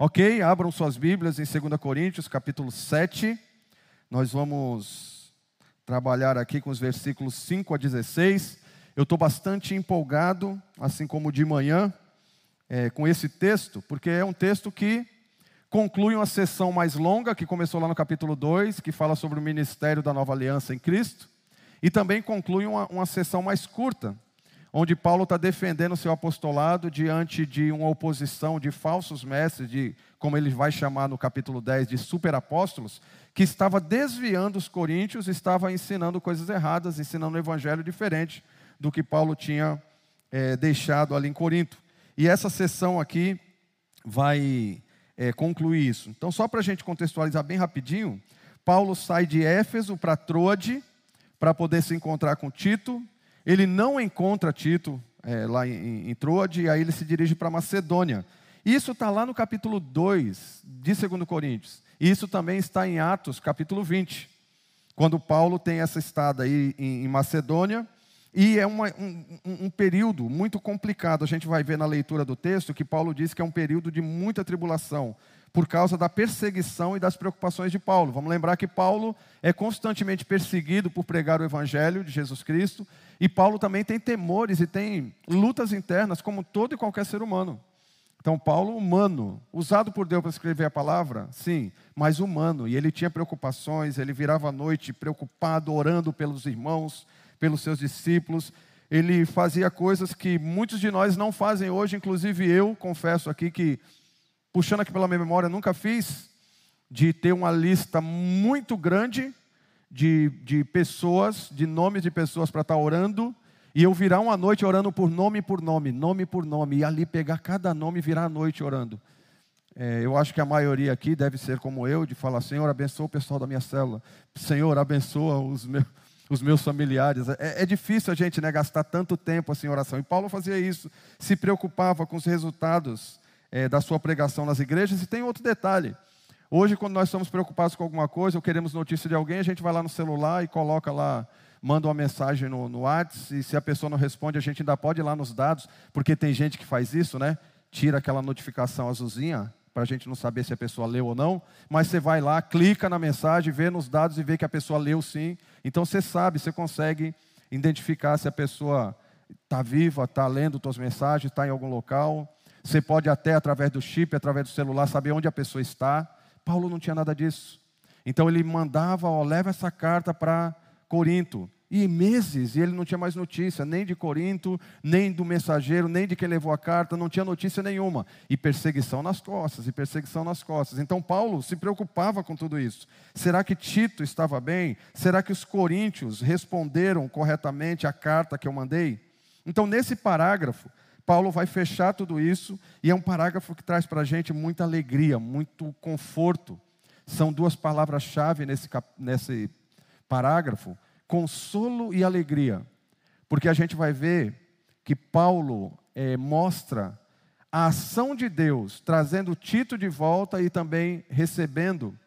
Ok, abram suas Bíblias em 2 Coríntios, capítulo 7. Nós vamos trabalhar aqui com os versículos 5 a 16. Eu estou bastante empolgado, assim como de manhã, é, com esse texto, porque é um texto que conclui uma sessão mais longa, que começou lá no capítulo 2, que fala sobre o ministério da nova aliança em Cristo, e também conclui uma, uma sessão mais curta, onde Paulo está defendendo o seu apostolado diante de uma oposição de falsos mestres, de como ele vai chamar no capítulo 10, de superapóstolos, que estava desviando os coríntios, estava ensinando coisas erradas, ensinando um evangelho diferente do que Paulo tinha é, deixado ali em Corinto. E essa sessão aqui vai é, concluir isso. Então, só para a gente contextualizar bem rapidinho, Paulo sai de Éfeso para Troade, para poder se encontrar com Tito, ele não encontra Tito é, lá em, em Troade, e aí ele se dirige para Macedônia. Isso está lá no capítulo 2 de 2 Coríntios. E isso também está em Atos, capítulo 20, quando Paulo tem essa estada aí em, em Macedônia. E é uma, um, um, período muito complicado. A gente vai ver na leitura do texto que Paulo diz que é um período de muita tribulação por causa da perseguição e das preocupações de Paulo. Vamos lembrar que Paulo é constantemente perseguido por pregar o evangelho de Jesus Cristo, e Paulo também tem temores e tem lutas internas, como todo e qualquer ser humano. Então, Paulo, humano, usado por Deus para escrever a palavra, sim, mas humano, e ele tinha preocupações, ele virava à noite preocupado, orando pelos irmãos, pelos seus discípulos, ele fazia coisas que muitos de nós não fazem hoje, inclusive eu confesso aqui que puxando aqui pela minha memória, nunca fiz, de ter uma lista muito grande de, de pessoas, de nomes de pessoas para estar tá orando, e eu virar uma noite orando por nome por nome, nome por nome, e ali pegar cada nome e virar a noite orando. É, eu acho que a maioria aqui deve ser como eu, de falar, Senhor, abençoa o pessoal da minha célula. Senhor, abençoa os meus, os meus familiares. É, é, difícil a gente né, gastar tanto tempo assim em oração. E Paulo fazia isso, se preocupava com os resultados é, da sua pregação nas igrejas. E tem outro detalhe. Hoje, quando nós estamos preocupados com alguma coisa ou queremos notícia de alguém, a gente vai lá no celular e coloca lá, manda uma mensagem no, no WhatsApp, e se a pessoa não responde, a gente ainda pode ir lá nos dados, porque tem gente que faz isso, né? Tira aquela notificação azulzinha, para a gente não saber se a pessoa leu ou não, mas você vai lá, clica na mensagem, vê nos dados e vê que a pessoa leu sim. Então você sabe, você consegue identificar se a pessoa está viva, está lendo suas mensagens, está em algum local. Você pode até, através do chip, através do celular, saber onde a pessoa está. Paulo não tinha nada disso. Então ele mandava, ó, leva essa carta para Corinto. E meses, e ele não tinha mais notícia, nem de Corinto, nem do mensageiro, nem de quem levou a carta, não tinha notícia nenhuma. E perseguição nas costas, e perseguição nas costas. Então Paulo se preocupava com tudo isso. Será que Tito estava bem? Será que os coríntios responderam corretamente à carta que eu mandei? Então, nesse parágrafo, Paulo vai fechar tudo isso, e é um parágrafo que traz para a gente muita alegria, muito conforto. São duas palavras-chave nesse, nesse parágrafo: consolo e alegria. Porque a gente vai ver que Paulo é, mostra a ação de Deus, trazendo Tito de volta e também recebendo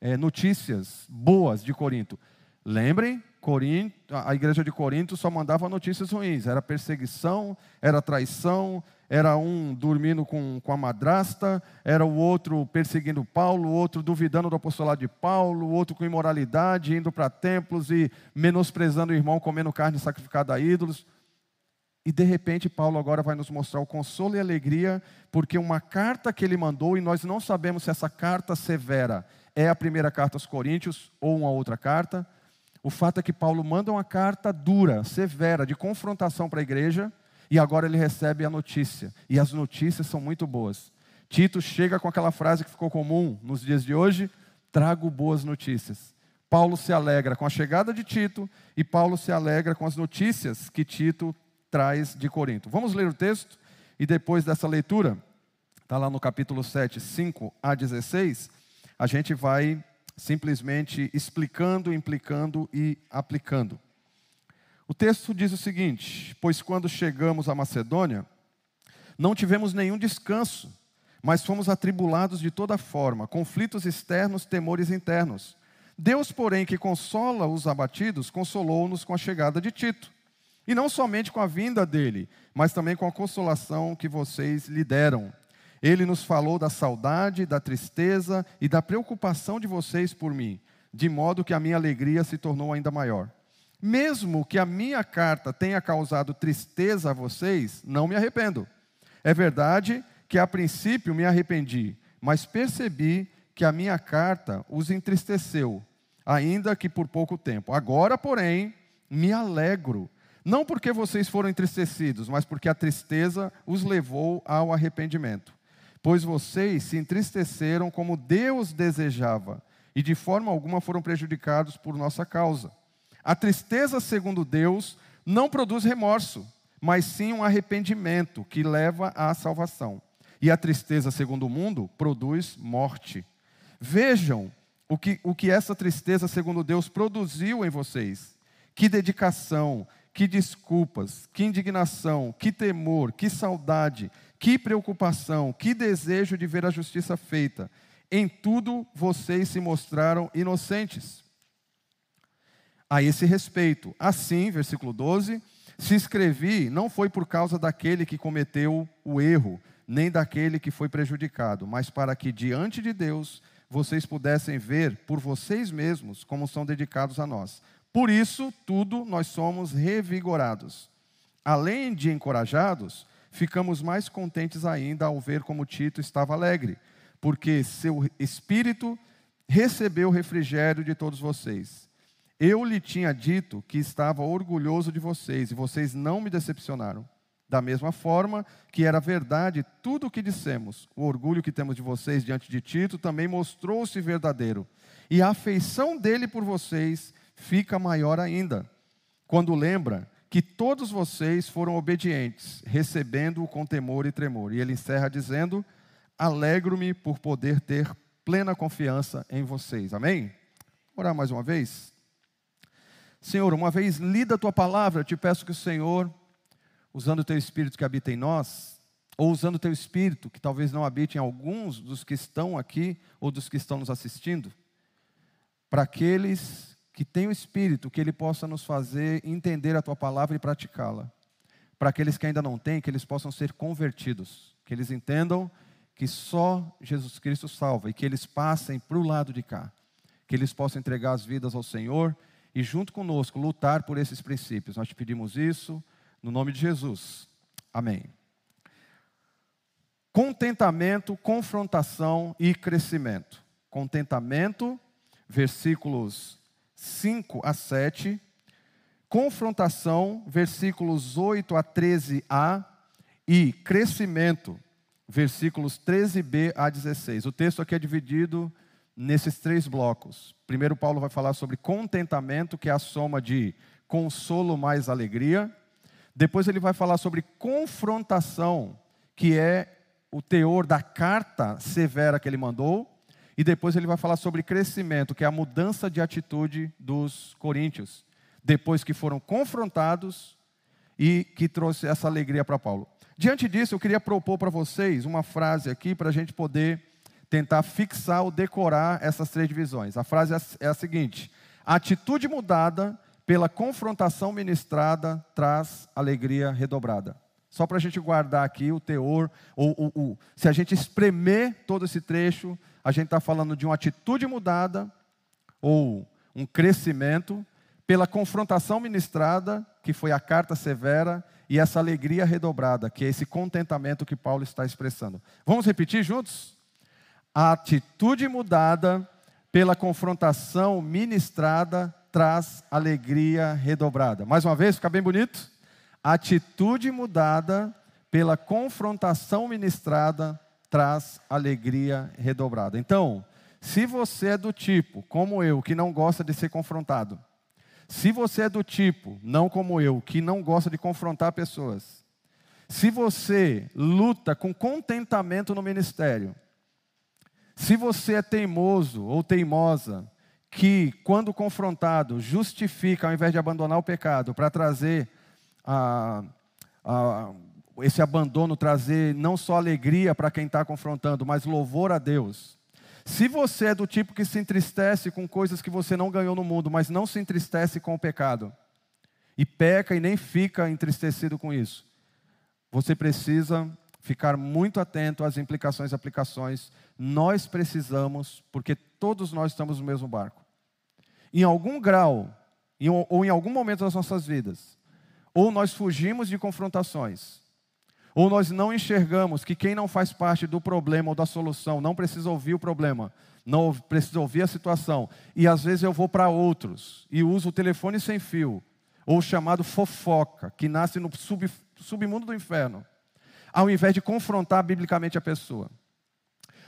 é, notícias boas de Corinto. Lembrem Corinto, a igreja de Corinto só mandava notícias ruins. Era perseguição, era traição, era um dormindo com, com a madrasta, era o outro perseguindo Paulo, o outro duvidando do apostolado de Paulo, o outro com imoralidade, indo para templos e menosprezando o irmão, comendo carne sacrificada a ídolos. E de repente, Paulo agora vai nos mostrar o consolo e alegria, porque uma carta que ele mandou, e nós não sabemos se essa carta severa é a primeira carta aos Coríntios ou uma outra carta o fato é que Paulo manda uma carta dura, severa, de confrontação para a igreja, e agora ele recebe a notícia. E as notícias são muito boas. Tito chega com aquela frase que ficou comum nos dias de hoje: trago boas notícias. Paulo se alegra com a chegada de Tito e Paulo se alegra com as notícias que Tito traz de Corinto. Vamos ler o texto e depois dessa leitura, está lá no capítulo 7, 5 a 16, a gente vai simplesmente explicando, implicando e aplicando. O texto diz o seguinte: Pois quando chegamos à Macedônia, não tivemos nenhum descanso, mas fomos atribulados de toda forma, conflitos externos, temores internos. Deus, porém, que consola os abatidos, consolou-nos com a chegada de Tito. E não somente com a vinda dele, mas também com a consolação que vocês lhe deram. Ele nos falou da saudade, da tristeza e da preocupação de vocês por mim, de modo que a minha alegria se tornou ainda maior. Mesmo que a minha carta tenha causado tristeza a vocês, não me arrependo. É verdade que a princípio me arrependi, mas percebi que a minha carta os entristeceu, ainda que por pouco tempo. Agora, porém, me alegro, não porque vocês foram entristecidos, mas porque a tristeza os levou ao arrependimento. Pois vocês se entristeceram como Deus desejava, e de forma alguma foram prejudicados por nossa causa. A tristeza, segundo Deus, não produz remorso, mas sim um arrependimento que leva à salvação. E a tristeza, segundo o mundo, produz morte. Vejam o que, o que essa tristeza, segundo Deus, produziu em vocês. Que dedicação, que desculpas, que indignação, que temor, que saudade, que preocupação, que desejo de ver a justiça feita. Em tudo vocês se mostraram inocentes. A esse respeito, assim, versículo 12, se escrevi, não foi por causa daquele que cometeu o erro, nem daquele que foi prejudicado, mas para que diante de Deus vocês pudessem ver por vocês mesmos como são dedicados a nós. Por isso, tudo nós somos revigorados. Além de encorajados, ficamos mais contentes ainda ao ver como Tito estava alegre, porque seu espírito recebeu o refrigério de todos vocês. Eu lhe tinha dito que estava orgulhoso de vocês e vocês não me decepcionaram. Da mesma forma que era verdade tudo o que dissemos, o orgulho que temos de vocês diante de Tito também mostrou-se verdadeiro. E a afeição dele por vocês fica maior ainda, quando lembra que todos vocês foram obedientes, recebendo-o com temor e tremor. E ele encerra dizendo: Alegro-me por poder ter plena confiança em vocês. Amém? Orar mais uma vez. Senhor, uma vez lida a tua palavra, eu te peço que o Senhor, usando o teu espírito que habita em nós, ou usando o teu espírito que talvez não habite em alguns dos que estão aqui ou dos que estão nos assistindo, para aqueles que têm o espírito, que ele possa nos fazer entender a tua palavra e praticá-la. Para aqueles que ainda não têm, que eles possam ser convertidos, que eles entendam que só Jesus Cristo salva e que eles passem para o lado de cá, que eles possam entregar as vidas ao Senhor e junto conosco lutar por esses princípios. Nós te pedimos isso no nome de Jesus. Amém. Contentamento, confrontação e crescimento. Contentamento, versículos 5 a 7. Confrontação, versículos 8 a 13a. E crescimento, versículos 13b a 16. O texto aqui é dividido nesses três blocos. Primeiro, Paulo vai falar sobre contentamento, que é a soma de consolo mais alegria. Depois, ele vai falar sobre confrontação, que é o teor da carta severa que ele mandou. E depois, ele vai falar sobre crescimento, que é a mudança de atitude dos coríntios, depois que foram confrontados e que trouxe essa alegria para Paulo. Diante disso, eu queria propor para vocês uma frase aqui para a gente poder tentar fixar ou decorar essas três divisões. A frase é a é seguinte: a atitude mudada pela confrontação ministrada traz alegria redobrada. Só para a gente guardar aqui o teor, ou, ou, se a gente espremer todo esse trecho, a gente está falando de uma atitude mudada, ou um crescimento, pela confrontação ministrada, que foi a carta severa, e essa alegria redobrada, que é esse contentamento que Paulo está expressando. Vamos repetir juntos? A atitude mudada pela confrontação ministrada traz alegria redobrada. Mais uma vez, fica bem bonito? Atitude mudada pela confrontação ministrada traz alegria redobrada. Então, se você é do tipo, como eu, que não gosta de ser confrontado, se você é do tipo, não como eu, que não gosta de confrontar pessoas, se você luta com contentamento no ministério, se você é teimoso ou teimosa, que quando confrontado justifica ao invés de abandonar o pecado para trazer a, a, esse abandono, trazer não só alegria para quem está confrontando, mas louvor a Deus. Se você é do tipo que se entristece com coisas que você não ganhou no mundo, mas não se entristece com o pecado, e peca e nem fica entristecido com isso, você precisa ficar muito atento às implicações e aplicações. Nós precisamos, porque todos nós estamos no mesmo barco. Em algum grau, ou em algum momento das nossas vidas, ou nós fugimos de confrontações, ou nós não enxergamos que quem não faz parte do problema ou da solução não precisa ouvir o problema, não precisa ouvir a situação. E às vezes eu vou para outros e uso o telefone sem fio, ou chamado fofoca, que nasce no sub, submundo do inferno, ao invés de confrontar biblicamente a pessoa.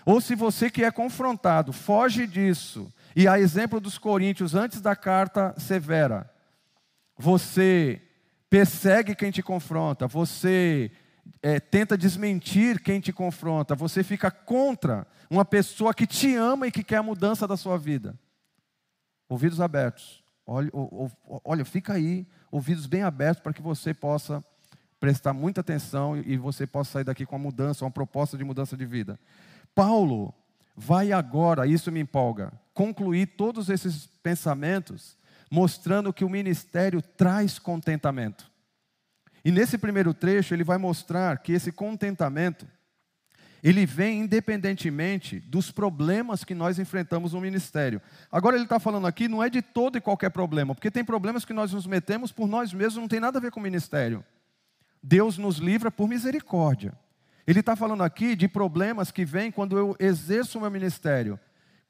Ou se você que é confrontado foge disso, e a exemplo dos coríntios antes da carta severa, você persegue quem te confronta, você é, tenta desmentir quem te confronta, você fica contra uma pessoa que te ama e que quer a mudança da sua vida. Ouvidos abertos. Olha, olha fica aí, ouvidos bem abertos para que você possa prestar muita atenção e você possa sair daqui com uma mudança, uma proposta de mudança de vida. Paulo vai agora, isso me empolga, concluir todos esses pensamentos, mostrando que o ministério traz contentamento. E nesse primeiro trecho, ele vai mostrar que esse contentamento, ele vem independentemente dos problemas que nós enfrentamos no ministério. Agora, ele está falando aqui, não é de todo e qualquer problema, porque tem problemas que nós nos metemos por nós mesmos, não tem nada a ver com o ministério. Deus nos livra por misericórdia. Ele está falando aqui de problemas que vêm quando eu exerço o meu ministério.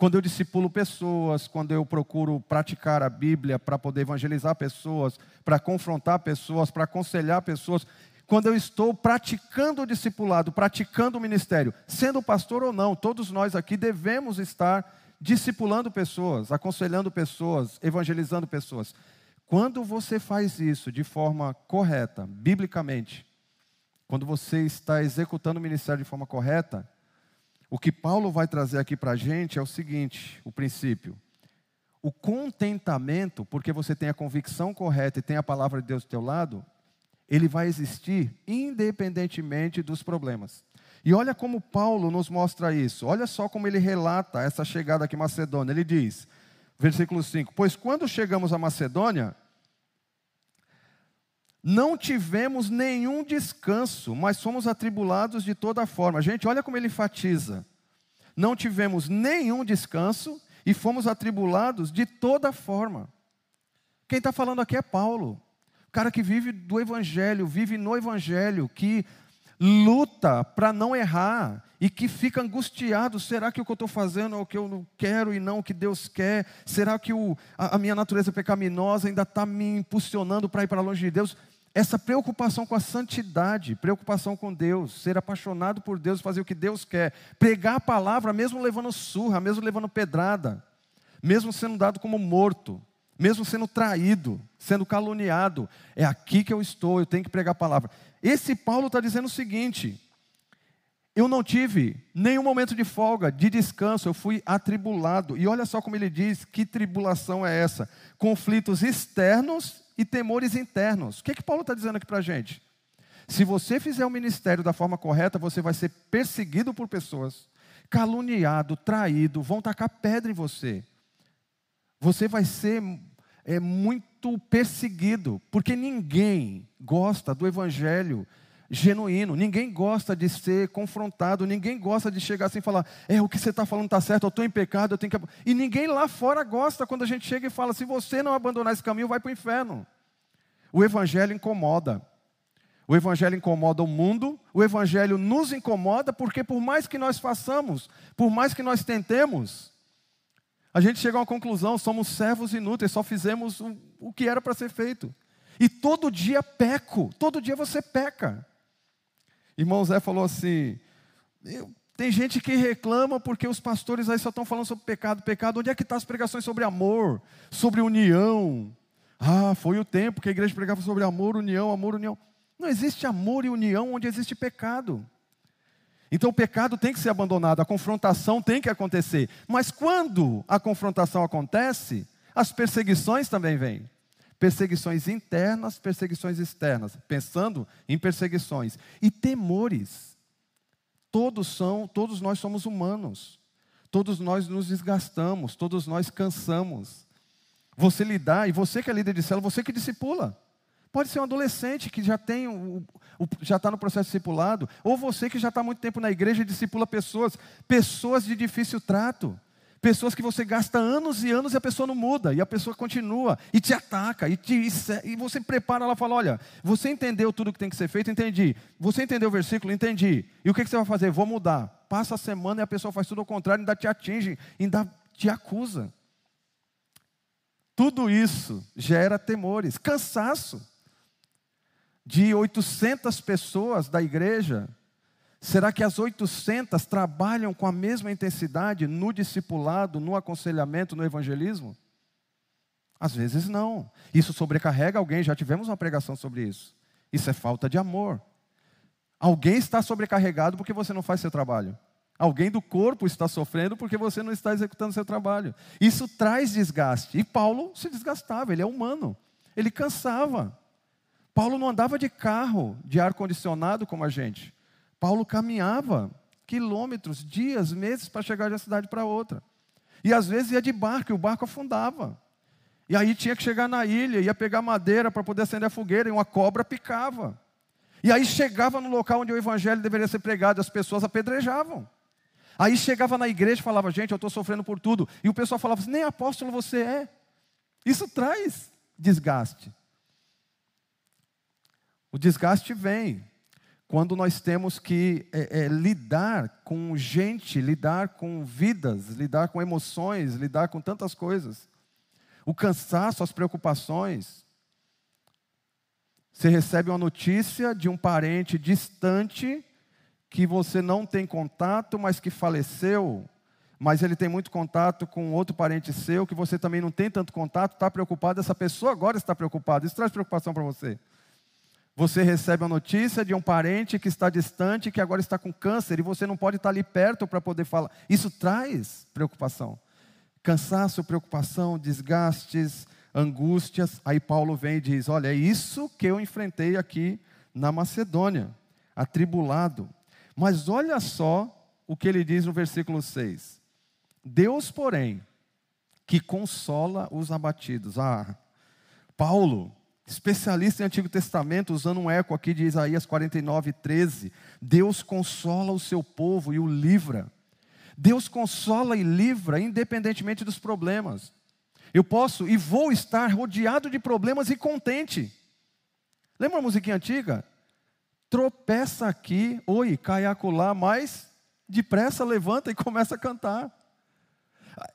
Quando eu discipulo pessoas, quando eu procuro praticar a Bíblia para poder evangelizar pessoas, para confrontar pessoas, para aconselhar pessoas, quando eu estou praticando o discipulado, praticando o ministério, sendo pastor ou não, todos nós aqui devemos estar discipulando pessoas, aconselhando pessoas, evangelizando pessoas. Quando você faz isso de forma correta, biblicamente, quando você está executando o ministério de forma correta, o que Paulo vai trazer aqui para a gente é o seguinte: o princípio. O contentamento, porque você tem a convicção correta e tem a palavra de Deus do teu lado, ele vai existir independentemente dos problemas. E olha como Paulo nos mostra isso. Olha só como ele relata essa chegada aqui em Macedônia. Ele diz, versículo 5: Pois quando chegamos a Macedônia, não tivemos nenhum descanso, mas fomos atribulados de toda forma. Gente, olha como ele enfatiza. Não tivemos nenhum descanso e fomos atribulados de toda forma. Quem está falando aqui é Paulo, o cara que vive do Evangelho, vive no Evangelho, que luta para não errar e que fica angustiado: será que o que eu estou fazendo é o que eu não quero e não o que Deus quer? Será que o, a, a minha natureza pecaminosa ainda está me impulsionando para ir para longe de Deus? essa preocupação com a santidade, preocupação com Deus, ser apaixonado por Deus, fazer o que Deus quer, pregar a palavra, mesmo levando surra, mesmo levando pedrada, mesmo sendo dado como morto, mesmo sendo traído, sendo caluniado, é aqui que eu estou, eu tenho que pregar a palavra. Esse Paulo está dizendo o seguinte: eu não tive nenhum momento de folga, de descanso, eu fui atribulado. E olha só como ele diz: que tribulação é essa? Conflitos externos e temores internos. O que, é que Paulo está dizendo aqui para a gente? Se você fizer o ministério da forma correta, você vai ser perseguido por pessoas, caluniado, traído, vão tacar pedra em você. Você vai ser é, muito perseguido, porque ninguém gosta do evangelho genuíno. Ninguém gosta de ser confrontado, ninguém gosta de chegar assim e falar: é, o que você está falando está certo, eu estou em pecado, eu tenho que. E ninguém lá fora gosta quando a gente chega e fala: se você não abandonar esse caminho, vai para o inferno. O Evangelho incomoda. O Evangelho incomoda o mundo, o Evangelho nos incomoda, porque por mais que nós façamos, por mais que nós tentemos, a gente chega a uma conclusão: somos servos inúteis, só fizemos o, o que era para ser feito. E todo dia peco, todo dia você peca. Irmão Zé falou assim: tem gente que reclama porque os pastores aí só estão falando sobre pecado, pecado. Onde é que estão tá as pregações sobre amor, sobre união? Ah, foi o tempo que a igreja pregava sobre amor, união, amor, união. Não existe amor e união onde existe pecado. Então o pecado tem que ser abandonado, a confrontação tem que acontecer. Mas quando a confrontação acontece, as perseguições também vêm perseguições internas, perseguições externas, pensando em perseguições e temores. Todos são, todos nós somos humanos. Todos nós nos desgastamos, todos nós cansamos. Você lidar, e você que é líder de célula, você que discipula. Pode ser um adolescente que já tem o, o já está no processo discipulado, ou você que já está há muito tempo na igreja e discipula pessoas, pessoas de difícil trato, pessoas que você gasta anos e anos e a pessoa não muda, e a pessoa continua, e te ataca, e, te, e você prepara, ela fala: olha, você entendeu tudo que tem que ser feito? Entendi. Você entendeu o versículo? Entendi. E o que, que você vai fazer? Vou mudar. Passa a semana e a pessoa faz tudo ao contrário, ainda te atinge, ainda te acusa. Tudo isso gera temores, cansaço de 800 pessoas da igreja, será que as 800 trabalham com a mesma intensidade no discipulado, no aconselhamento, no evangelismo? Às vezes não. Isso sobrecarrega alguém, já tivemos uma pregação sobre isso. Isso é falta de amor. Alguém está sobrecarregado porque você não faz seu trabalho. Alguém do corpo está sofrendo porque você não está executando seu trabalho. Isso traz desgaste. E Paulo se desgastava, ele é humano. Ele cansava. Paulo não andava de carro, de ar-condicionado como a gente. Paulo caminhava quilômetros, dias, meses para chegar de uma cidade para outra. E às vezes ia de barco, e o barco afundava. E aí tinha que chegar na ilha, ia pegar madeira para poder acender a fogueira, e uma cobra picava. E aí chegava no local onde o evangelho deveria ser pregado, e as pessoas apedrejavam. Aí chegava na igreja e falava, gente, eu estou sofrendo por tudo. E o pessoal falava, nem apóstolo você é. Isso traz desgaste. O desgaste vem quando nós temos que é, é, lidar com gente, lidar com vidas, lidar com emoções, lidar com tantas coisas. O cansaço, as preocupações. Você recebe uma notícia de um parente distante que você não tem contato, mas que faleceu, mas ele tem muito contato com outro parente seu que você também não tem tanto contato, está preocupado, essa pessoa agora está preocupada. Isso traz preocupação para você. Você recebe a notícia de um parente que está distante, que agora está com câncer, e você não pode estar ali perto para poder falar. Isso traz preocupação. Cansaço, preocupação, desgastes, angústias. Aí Paulo vem e diz: Olha, é isso que eu enfrentei aqui na Macedônia, atribulado. Mas olha só o que ele diz no versículo 6. Deus, porém, que consola os abatidos. Ah, Paulo, especialista em Antigo Testamento, usando um eco aqui de Isaías 49, 13. Deus consola o seu povo e o livra. Deus consola e livra, independentemente dos problemas. Eu posso e vou estar rodeado de problemas e contente. Lembra a musiquinha antiga? Tropeça aqui, oi, cai acolá, mas depressa levanta e começa a cantar.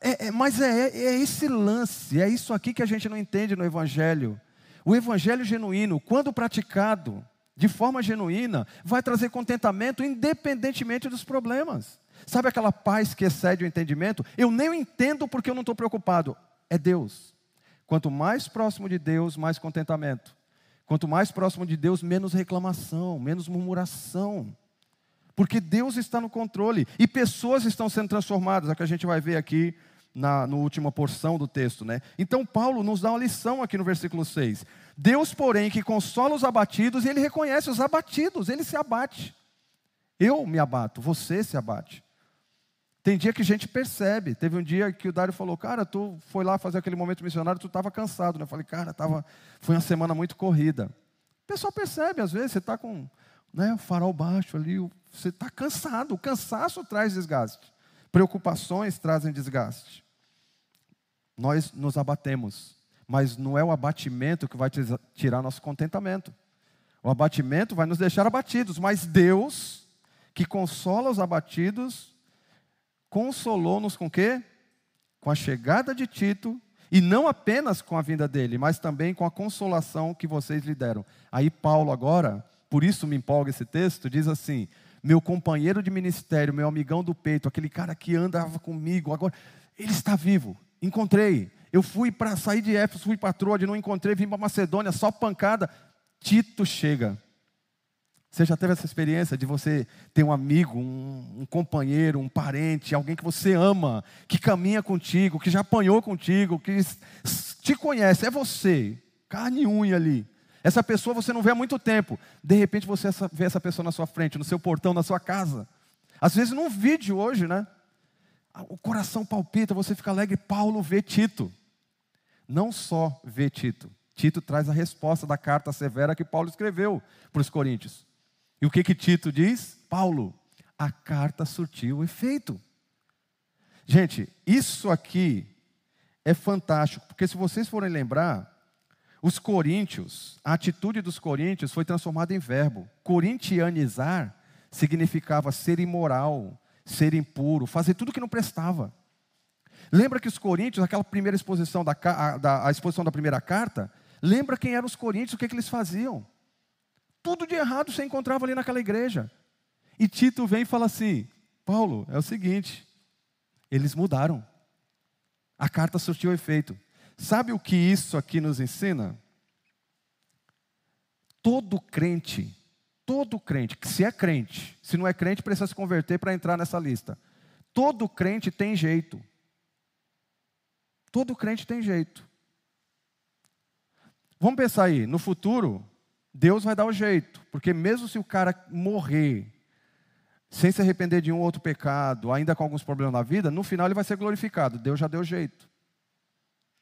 É, é, mas é, é esse lance, é isso aqui que a gente não entende no Evangelho. O evangelho genuíno, quando praticado de forma genuína, vai trazer contentamento independentemente dos problemas. Sabe aquela paz que excede o entendimento? Eu nem entendo porque eu não estou preocupado. É Deus. Quanto mais próximo de Deus, mais contentamento. Quanto mais próximo de Deus, menos reclamação, menos murmuração. Porque Deus está no controle e pessoas estão sendo transformadas, é o que a gente vai ver aqui na no última porção do texto. Né? Então, Paulo nos dá uma lição aqui no versículo 6. Deus, porém, que consola os abatidos, ele reconhece os abatidos, ele se abate. Eu me abato, você se abate. Tem dia que a gente percebe. Teve um dia que o Dário falou, cara, tu foi lá fazer aquele momento missionário, tu estava cansado. Né? Eu falei, cara, tava, foi uma semana muito corrida. O pessoal percebe, às vezes, você está com né, o farol baixo ali, você está cansado. O cansaço traz desgaste. Preocupações trazem desgaste nós nos abatemos, mas não é o abatimento que vai tirar nosso contentamento. O abatimento vai nos deixar abatidos, mas Deus, que consola os abatidos, consolou-nos com quê? Com a chegada de Tito, e não apenas com a vinda dele, mas também com a consolação que vocês lhe deram. Aí Paulo agora, por isso me empolga esse texto, diz assim: meu companheiro de ministério, meu amigão do peito, aquele cara que andava comigo, agora ele está vivo. Encontrei. Eu fui para sair de Éfeso, fui para Troade, não encontrei, vim para Macedônia, só pancada. Tito chega. Você já teve essa experiência de você ter um amigo, um, um, companheiro, um parente, alguém que você ama, que caminha contigo, que já apanhou contigo, que te conhece, é você, carne e unha ali. Essa pessoa você não vê há muito tempo. De repente você vê essa pessoa na sua frente, no seu portão, na sua casa. Às vezes num vídeo hoje, né? O coração palpita, você fica alegre. Paulo vê Tito. Não só vê Tito, Tito traz a resposta da carta severa que Paulo escreveu para os coríntios. E o que que Tito diz? Paulo, a carta surtiu efeito. Gente, isso aqui é fantástico, porque se vocês forem lembrar, os coríntios, a atitude dos coríntios foi transformada em verbo. Corintianizar significava ser imoral, ser impuro, fazer tudo que não prestava. Lembra que os coríntios, aquela primeira exposição da, da a exposição da primeira carta, lembra quem eram os coríntios, o que, que eles faziam? Tudo de errado você encontrava ali naquela igreja. E Tito vem e fala assim: Paulo, é o seguinte, eles mudaram. A carta surtiu efeito. Sabe o que isso aqui nos ensina? Todo crente, todo crente, que se é crente, se não é crente, precisa se converter para entrar nessa lista. Todo crente tem jeito. Todo crente tem jeito. Vamos pensar aí, no futuro, Deus vai dar o jeito, porque mesmo se o cara morrer sem se arrepender de um ou outro pecado, ainda com alguns problemas na vida, no final ele vai ser glorificado. Deus já deu jeito.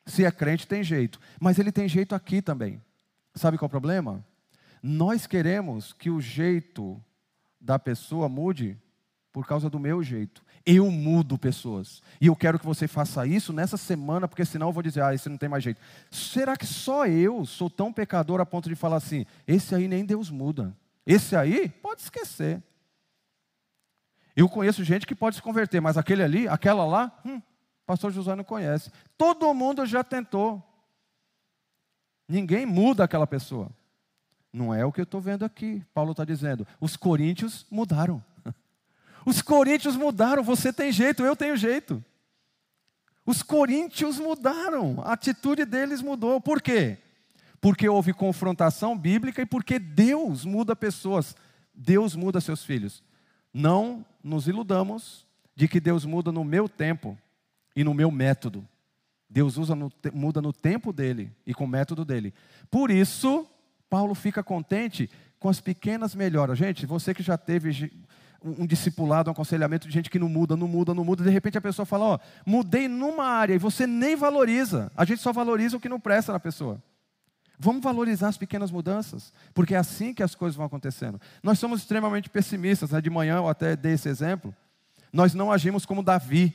Se é crente, tem jeito. Mas ele tem jeito aqui também. Sabe qual é o problema? Nós queremos que o jeito da pessoa mude por causa do meu jeito. Eu mudo pessoas. E eu quero que você faça isso nessa semana, porque senão eu vou dizer, ah, esse não tem mais jeito. Será que só eu sou tão pecador a ponto de falar assim, esse aí nem Deus muda? Esse aí, pode esquecer. Eu conheço gente que pode se converter, mas aquele ali, aquela lá, hum, pastor José não conhece. Todo mundo já tentou. Ninguém muda aquela pessoa. Não é o que eu estou vendo aqui. Paulo está dizendo. Os coríntios mudaram. Os coríntios mudaram. Você tem jeito, eu tenho jeito. Os coríntios mudaram. A atitude deles mudou. Por quê? Porque houve confrontação bíblica e porque Deus muda pessoas. Deus muda seus filhos. Não nos iludamos de que Deus muda no meu tempo e no meu método. Deus usa no, muda no tempo dele e com o método dele. Por isso, Paulo fica contente com as pequenas melhoras. Gente, você que já teve um discipulado, um aconselhamento de gente que não muda, não muda, não muda, de repente a pessoa fala: Ó, mudei numa área e você nem valoriza. A gente só valoriza o que não presta na pessoa. Vamos valorizar as pequenas mudanças, porque é assim que as coisas vão acontecendo. Nós somos extremamente pessimistas, né? de manhã eu até dei esse exemplo. Nós não agimos como Davi.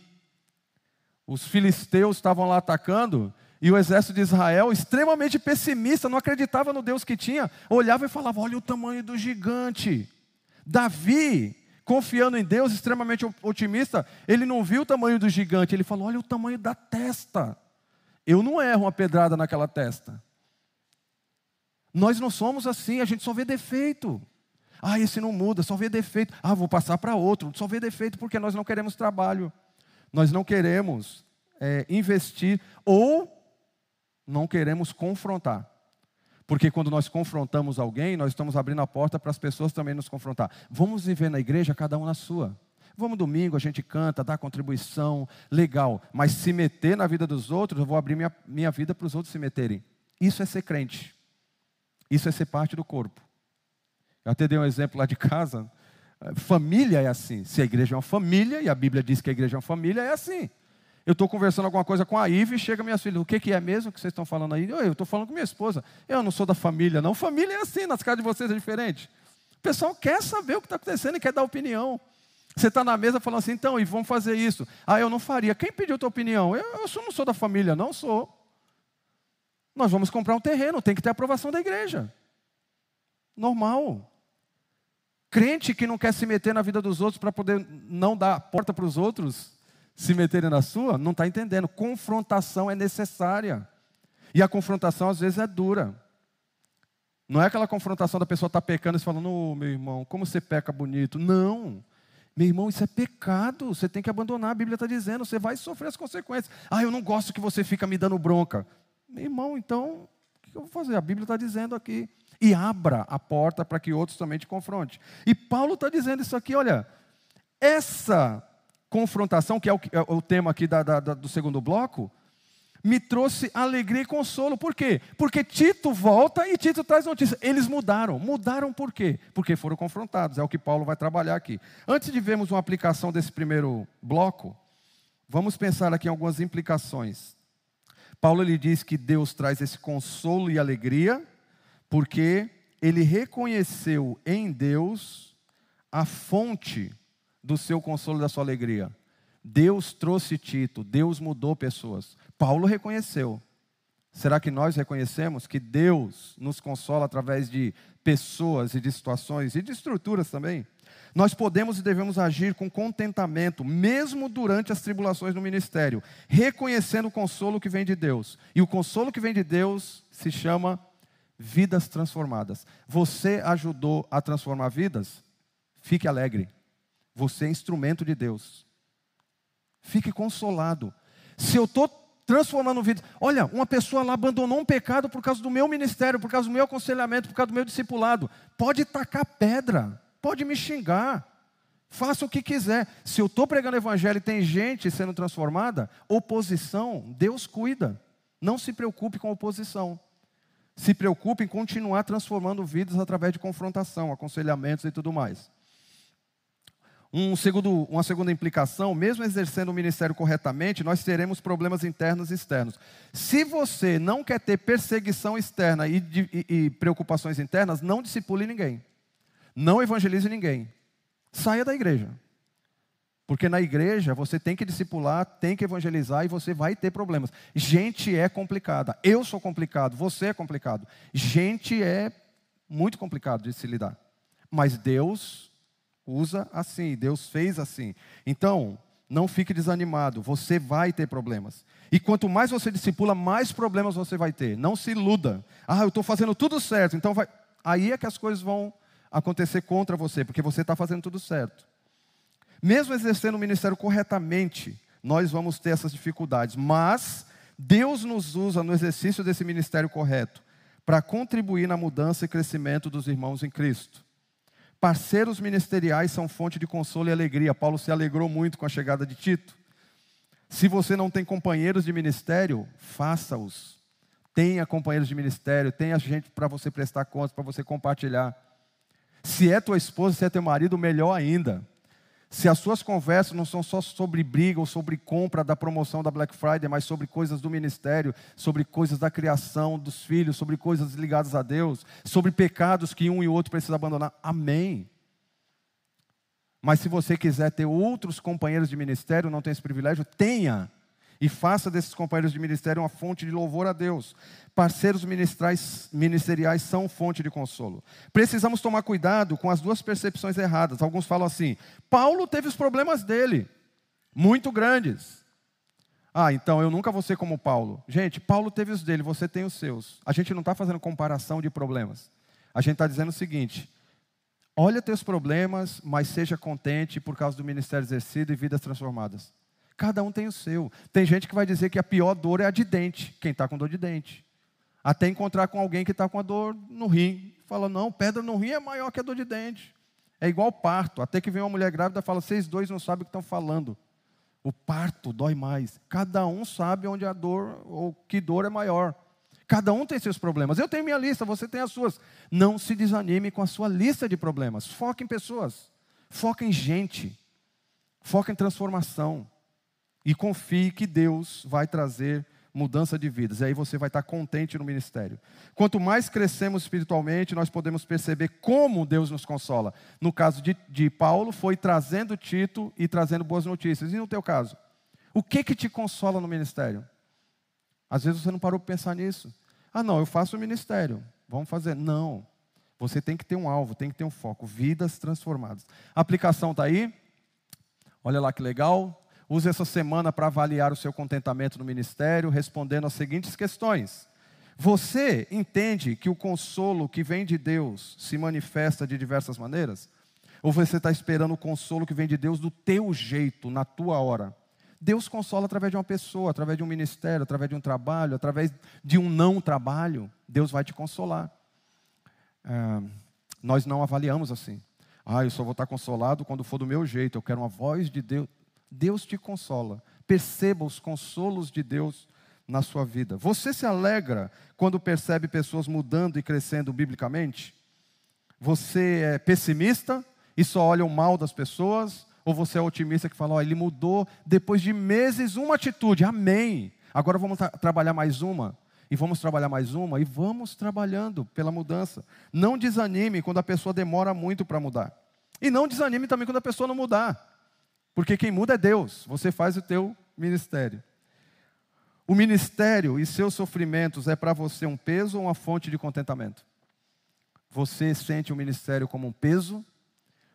Os filisteus estavam lá atacando e o exército de Israel, extremamente pessimista, não acreditava no Deus que tinha, olhava e falava: Olha o tamanho do gigante. Davi, confiando em Deus, extremamente otimista, ele não viu o tamanho do gigante, ele falou: Olha o tamanho da testa. Eu não erro uma pedrada naquela testa. Nós não somos assim, a gente só vê defeito. Ah, esse não muda, só vê defeito. Ah, vou passar para outro, só vê defeito porque nós não queremos trabalho. Nós não queremos é, investir ou não queremos confrontar. Porque quando nós confrontamos alguém, nós estamos abrindo a porta para as pessoas também nos confrontar. Vamos viver na igreja, cada um na sua. Vamos domingo, a gente canta, dá contribuição, legal. Mas se meter na vida dos outros, eu vou abrir minha, minha vida para os outros se meterem. Isso é ser crente. Isso é ser parte do corpo. Eu até dei um exemplo lá de casa. Família é assim. Se a igreja é uma família, e a Bíblia diz que a igreja é uma família, é assim. Eu estou conversando alguma coisa com a Ive e chega minhas filhas, o que, que é mesmo que vocês estão falando aí? Eu estou falando com minha esposa. Eu não sou da família, não. Família é assim, nas casas de vocês é diferente. O pessoal quer saber o que está acontecendo e quer dar opinião. Você está na mesa falando assim, então, e vamos fazer isso. Ah, eu não faria. Quem pediu tua opinião? Eu, eu não sou da família, não sou. Nós vamos comprar um terreno, tem que ter aprovação da igreja. Normal. Crente que não quer se meter na vida dos outros para poder não dar porta para os outros se meterem na sua, não está entendendo. Confrontação é necessária. E a confrontação às vezes é dura. Não é aquela confrontação da pessoa estar tá pecando e falando, oh, meu irmão, como você peca bonito. Não. Meu irmão, isso é pecado. Você tem que abandonar. A Bíblia está dizendo, você vai sofrer as consequências. Ah, eu não gosto que você fica me dando bronca. Meu irmão, então, o que eu vou fazer? A Bíblia está dizendo aqui e abra a porta para que outros também te confrontem. E Paulo está dizendo isso aqui, olha, essa confrontação, que é o, é o tema aqui da, da, do segundo bloco, me trouxe alegria e consolo. Por quê? Porque Tito volta e Tito traz notícia. Eles mudaram. Mudaram por quê? Porque foram confrontados. É o que Paulo vai trabalhar aqui. Antes de vermos uma aplicação desse primeiro bloco, vamos pensar aqui em algumas implicações. Paulo ele diz que Deus traz esse consolo e alegria, porque ele reconheceu em Deus a fonte do seu consolo da sua alegria. Deus trouxe Tito, Deus mudou pessoas. Paulo reconheceu. Será que nós reconhecemos que Deus nos consola através de pessoas e de situações e de estruturas também? Nós podemos e devemos agir com contentamento, mesmo durante as tribulações no ministério, reconhecendo o consolo que vem de Deus. E o consolo que vem de Deus se chama vidas transformadas. Você ajudou a transformar vidas? Fique alegre. Você é instrumento de Deus. Fique consolado. Se eu estou transformando vidas, olha, uma pessoa lá abandonou um pecado por causa do meu ministério, por causa do meu aconselhamento, por causa do meu discipulado. Pode tacar pedra, pode me xingar, faça o que quiser. Se eu estou pregando o evangelho e tem gente sendo transformada, oposição, Deus cuida. Não se preocupe com oposição. Se preocupe em continuar transformando vidas através de confrontação, aconselhamentos e tudo mais. Um segundo, uma segunda implicação, mesmo exercendo o ministério corretamente, nós teremos problemas internos e externos. Se você não quer ter perseguição externa e, e, e preocupações internas, não discipule ninguém. Não evangelize ninguém. Saia da igreja. Porque na igreja você tem que discipular, tem que evangelizar e você vai ter problemas. Gente é complicada. Eu sou complicado, você é complicado. Gente é muito complicado de se lidar. Mas Deus usa assim, Deus fez assim. Então, não fique desanimado, você vai ter problemas. E quanto mais você discipula, mais problemas você vai ter. Não se iluda. Ah, eu estou fazendo tudo certo, então vai. Aí é que as coisas vão acontecer contra você, porque você está fazendo tudo certo. Mesmo exercendo o ministério corretamente, nós vamos ter essas dificuldades, mas Deus nos usa no exercício desse ministério correto para contribuir na mudança e crescimento dos irmãos em Cristo. Parceiros ministeriais são fonte de consolo e alegria. Paulo se alegrou muito com a chegada de Tito. Se você não tem companheiros de ministério, faça-os. Tenha companheiros de ministério, tenha gente para você prestar contas, para você compartilhar. Se é tua esposa, se é teu marido, melhor ainda. Se as suas conversas não são só sobre briga ou sobre compra da promoção da Black Friday, mas sobre coisas do ministério, sobre coisas da criação dos filhos, sobre coisas ligadas a Deus, sobre pecados que um e outro precisam abandonar. Amém. Mas se você quiser ter outros companheiros de ministério, não tem esse privilégio, tenha. E faça desses companheiros de ministério uma fonte de louvor a Deus. Parceiros ministeriais são fonte de consolo. Precisamos tomar cuidado com as duas percepções erradas. Alguns falam assim: Paulo teve os problemas dele, muito grandes. Ah, então eu nunca vou ser como Paulo. Gente, Paulo teve os dele, você tem os seus. A gente não está fazendo comparação de problemas. A gente está dizendo o seguinte: olha teus problemas, mas seja contente por causa do ministério exercido e vidas transformadas. Cada um tem o seu. Tem gente que vai dizer que a pior dor é a de dente, quem está com dor de dente. Até encontrar com alguém que está com a dor no rim. Fala, não, pedra no rim é maior que a dor de dente. É igual parto. Até que vem uma mulher grávida e fala, vocês dois não sabem o que estão falando. O parto dói mais. Cada um sabe onde a dor, ou que dor é maior. Cada um tem seus problemas. Eu tenho minha lista, você tem as suas. Não se desanime com a sua lista de problemas. Foque em pessoas. Foque em gente. Foque em transformação. E confie que Deus vai trazer mudança de vidas. E aí você vai estar contente no ministério. Quanto mais crescemos espiritualmente, nós podemos perceber como Deus nos consola. No caso de, de Paulo, foi trazendo Tito e trazendo boas notícias. E no teu caso? O que que te consola no ministério? Às vezes você não parou para pensar nisso. Ah, não, eu faço o ministério. Vamos fazer. Não. Você tem que ter um alvo, tem que ter um foco. Vidas transformadas. A aplicação está aí. Olha lá que legal. Use essa semana para avaliar o seu contentamento no ministério, respondendo as seguintes questões. Você entende que o consolo que vem de Deus se manifesta de diversas maneiras? Ou você está esperando o consolo que vem de Deus do teu jeito, na tua hora? Deus consola através de uma pessoa, através de um ministério, através de um trabalho, através de um não trabalho. Deus vai te consolar. É, nós não avaliamos assim. Ah, eu só vou estar consolado quando for do meu jeito. Eu quero uma voz de Deus. Deus te consola. Perceba os consolos de Deus na sua vida. Você se alegra quando percebe pessoas mudando e crescendo biblicamente? Você é pessimista e só olha o mal das pessoas? Ou você é otimista que fala, oh, ele mudou depois de meses uma atitude? Amém. Agora vamos tra trabalhar mais uma. E vamos trabalhar mais uma. E vamos trabalhando pela mudança. Não desanime quando a pessoa demora muito para mudar. E não desanime também quando a pessoa não mudar. Porque quem muda é Deus. Você faz o teu ministério. O ministério e seus sofrimentos é para você um peso ou uma fonte de contentamento? Você sente o ministério como um peso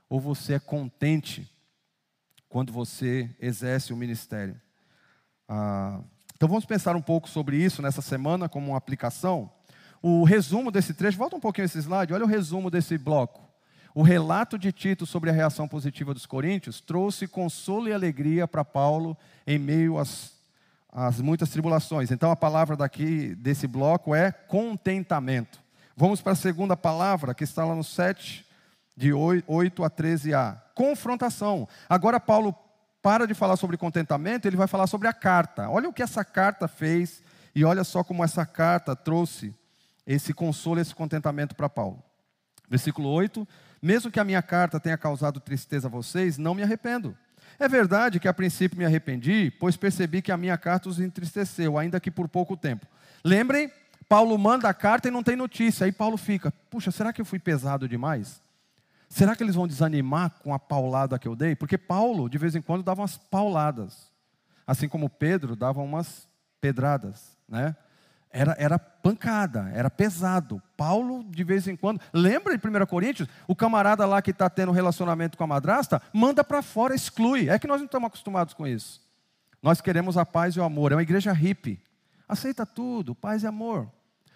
ou você é contente quando você exerce o ministério? Ah, então vamos pensar um pouco sobre isso nessa semana como uma aplicação. O resumo desse trecho, volta um pouquinho esse slide, olha o resumo desse bloco. O relato de Tito sobre a reação positiva dos coríntios trouxe consolo e alegria para Paulo em meio às as muitas tribulações. Então a palavra daqui desse bloco é contentamento. Vamos para a segunda palavra, que está lá no 7, de 8 a 13a. Confrontação. Agora Paulo para de falar sobre contentamento, ele vai falar sobre a carta. Olha o que essa carta fez e olha só como essa carta trouxe esse consolo, esse contentamento para Paulo. Versículo 8: Mesmo que a minha carta tenha causado tristeza a vocês, não me arrependo é verdade que a princípio me arrependi, pois percebi que a minha carta os entristeceu, ainda que por pouco tempo. Lembrem, Paulo manda a carta e não tem notícia. Aí Paulo fica: puxa, será que eu fui pesado demais? Será que eles vão desanimar com a paulada que eu dei? Porque Paulo, de vez em quando, dava umas pauladas. Assim como Pedro dava umas pedradas. Né? Era, era pancada, era pesado. Paulo, de vez em quando, lembra em 1 Coríntios? O camarada lá que está tendo relacionamento com a madrasta, manda para fora, exclui. É que nós não estamos acostumados com isso. Nós queremos a paz e o amor. É uma igreja hippie. Aceita tudo, paz e amor.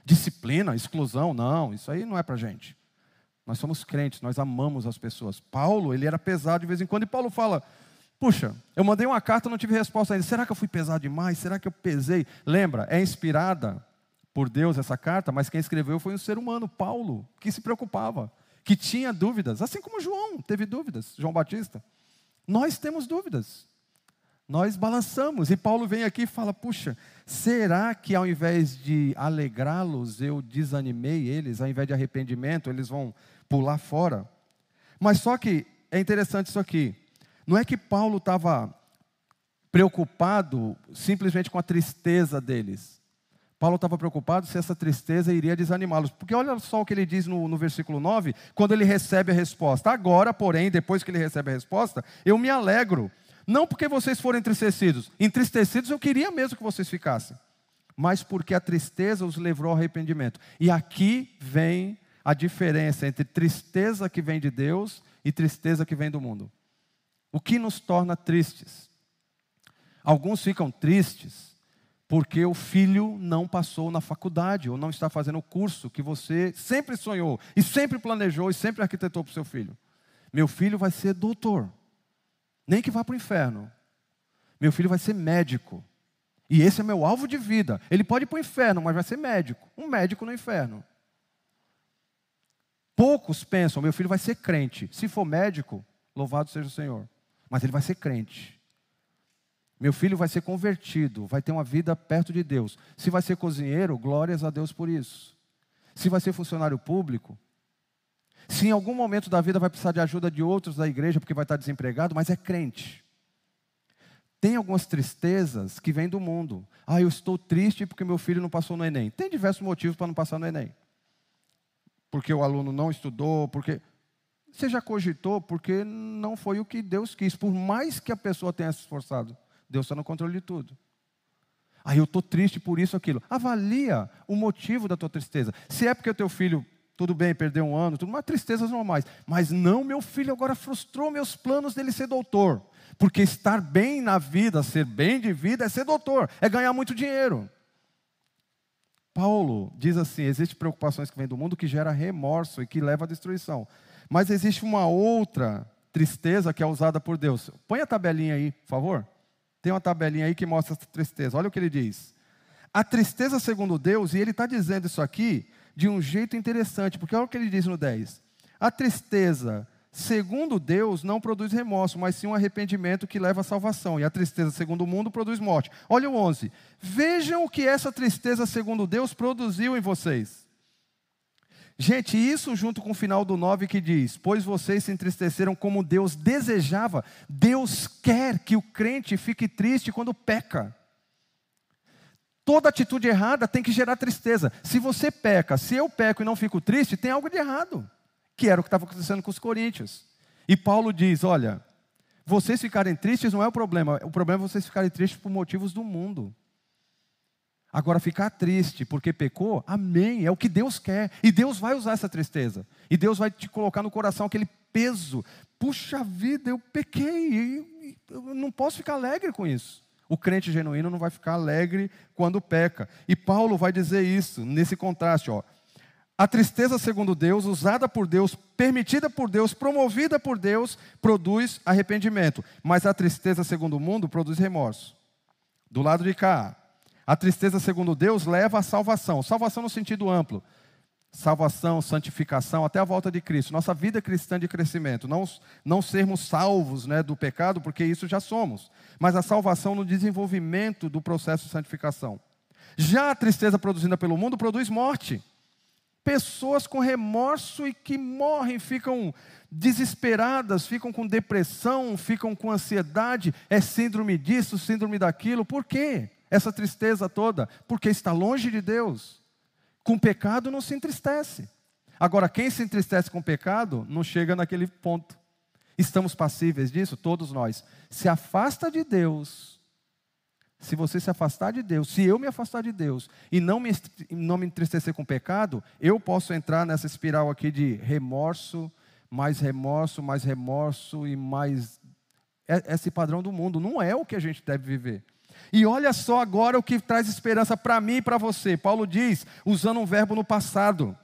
Disciplina, exclusão, não, isso aí não é para gente. Nós somos crentes, nós amamos as pessoas. Paulo, ele era pesado de vez em quando, e Paulo fala: Puxa, eu mandei uma carta, não tive resposta ainda. Será que eu fui pesado demais? Será que eu pesei? Lembra, é inspirada por Deus essa carta, mas quem escreveu foi um ser humano, Paulo, que se preocupava, que tinha dúvidas, assim como João teve dúvidas, João Batista. Nós temos dúvidas. Nós balançamos. E Paulo vem aqui e fala: Puxa, será que ao invés de alegrá-los, eu desanimei eles? Ao invés de arrependimento, eles vão pular fora? Mas só que é interessante isso aqui. Não é que Paulo estava preocupado simplesmente com a tristeza deles. Paulo estava preocupado se essa tristeza iria desanimá-los. Porque olha só o que ele diz no, no, versículo 9, quando ele recebe a resposta. Agora, porém, depois que ele recebe a resposta, eu me alegro. Não porque vocês foram entristecidos. Entristecidos eu queria mesmo que vocês ficassem. Mas porque a tristeza os levou ao arrependimento. E aqui vem a diferença entre tristeza que vem de Deus e tristeza que vem do mundo. O que nos torna tristes? Alguns ficam tristes porque o filho não passou na faculdade ou não está fazendo o curso que você sempre sonhou e sempre planejou e sempre arquitetou para o seu filho. Meu filho vai ser doutor, nem que vá para o inferno. Meu filho vai ser médico. E esse é meu alvo de vida. Ele pode ir para o inferno, mas vai ser médico. Um médico no inferno. Poucos pensam, meu filho vai ser crente. Se for médico, louvado seja o Senhor. Mas ele vai ser crente. Meu filho vai ser convertido, vai ter uma vida perto de Deus. Se vai ser cozinheiro, glórias a Deus por isso. Se vai ser funcionário público, se em algum momento da vida vai precisar de ajuda de outros da igreja porque vai estar desempregado, mas é crente. Tem algumas tristezas que vêm do mundo. Ah, eu estou triste porque meu filho não passou no Enem. Tem diversos motivos para não passar no Enem. Porque o aluno não estudou, porque. Você já cogitou porque não foi o que Deus quis, por mais que a pessoa tenha se esforçado. Deus está no controle de tudo. Aí eu estou triste por isso, aquilo. Avalia o motivo da tua tristeza. Se é porque o teu filho, tudo bem, perdeu um ano, tudo, mas tristezas normais. Mas não, meu filho agora frustrou meus planos dele ser doutor. Porque estar bem na vida, ser bem de vida, é ser doutor, é ganhar muito dinheiro. Paulo diz assim: existem preocupações que vêm do mundo que gera remorso e que leva à destruição. Mas existe uma outra tristeza que é usada por Deus. Põe a tabelinha aí, por favor. Tem uma tabelinha aí que mostra essa tristeza. Olha o que ele diz. A tristeza segundo Deus, e ele está dizendo isso aqui de um jeito interessante, porque olha o que ele diz no 10. A tristeza segundo Deus não produz remorso, mas sim um arrependimento que leva à salvação. E a tristeza segundo o mundo produz morte. Olha o 11. Vejam o que essa tristeza segundo Deus produziu em vocês. Gente, isso junto com o final do 9 que diz: Pois vocês se entristeceram como Deus desejava. Deus quer que o crente fique triste quando peca. Toda atitude errada tem que gerar tristeza. Se você peca, se eu peco e não fico triste, tem algo de errado. Que era o que estava acontecendo com os coríntios. E Paulo diz: olha, vocês ficarem tristes não é o problema, o problema é vocês ficarem tristes por motivos do mundo. Agora, ficar triste porque pecou, amém, é o que Deus quer. E Deus vai usar essa tristeza. E Deus vai te colocar no coração aquele peso. Puxa vida, eu pequei, eu não posso ficar alegre com isso. O crente genuíno não vai ficar alegre quando peca. E Paulo vai dizer isso, nesse contraste, ó. A tristeza segundo Deus, usada por Deus, permitida por Deus, promovida por Deus, produz arrependimento. Mas a tristeza segundo o mundo produz remorso. Do lado de cá, a tristeza segundo Deus leva à salvação. Salvação no sentido amplo. Salvação, santificação, até a volta de Cristo. Nossa vida cristã de crescimento. Não, não sermos salvos né, do pecado, porque isso já somos mas a salvação no desenvolvimento do processo de santificação. Já a tristeza produzida pelo mundo produz morte. Pessoas com remorso e que morrem, ficam desesperadas, ficam com depressão, ficam com ansiedade, é síndrome disso, síndrome daquilo. Por quê? Essa tristeza toda? Porque está longe de Deus. Com pecado não se entristece. Agora, quem se entristece com pecado não chega naquele ponto. Estamos passíveis disso? Todos nós. Se afasta de Deus. Se você se afastar de Deus, se eu me afastar de Deus e não me, não me entristecer com pecado, eu posso entrar nessa espiral aqui de remorso, mais remorso, mais remorso e mais. É, esse padrão do mundo. Não é o que a gente deve viver. E olha só agora o que traz esperança para mim e para você. Paulo diz, usando um verbo no passado.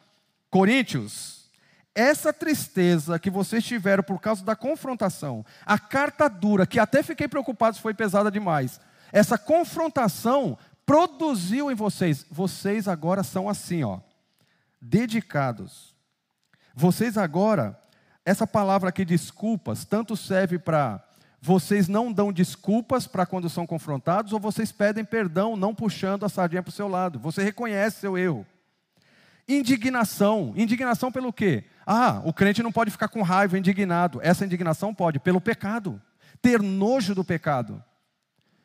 Coríntios, essa tristeza que vocês tiveram por causa da confrontação, a carta dura, que até fiquei preocupado se foi pesada demais, essa confrontação produziu em vocês, vocês agora são assim, ó, dedicados. Vocês agora, essa palavra aqui, desculpas, tanto serve para vocês não dão desculpas para quando são confrontados, ou vocês pedem perdão, não puxando a sardinha para o seu lado. Você reconhece seu erro. Indignação. Indignação pelo quê? Ah, o crente não pode ficar com raiva, indignado. Essa indignação pode, pelo pecado. Ter nojo do pecado.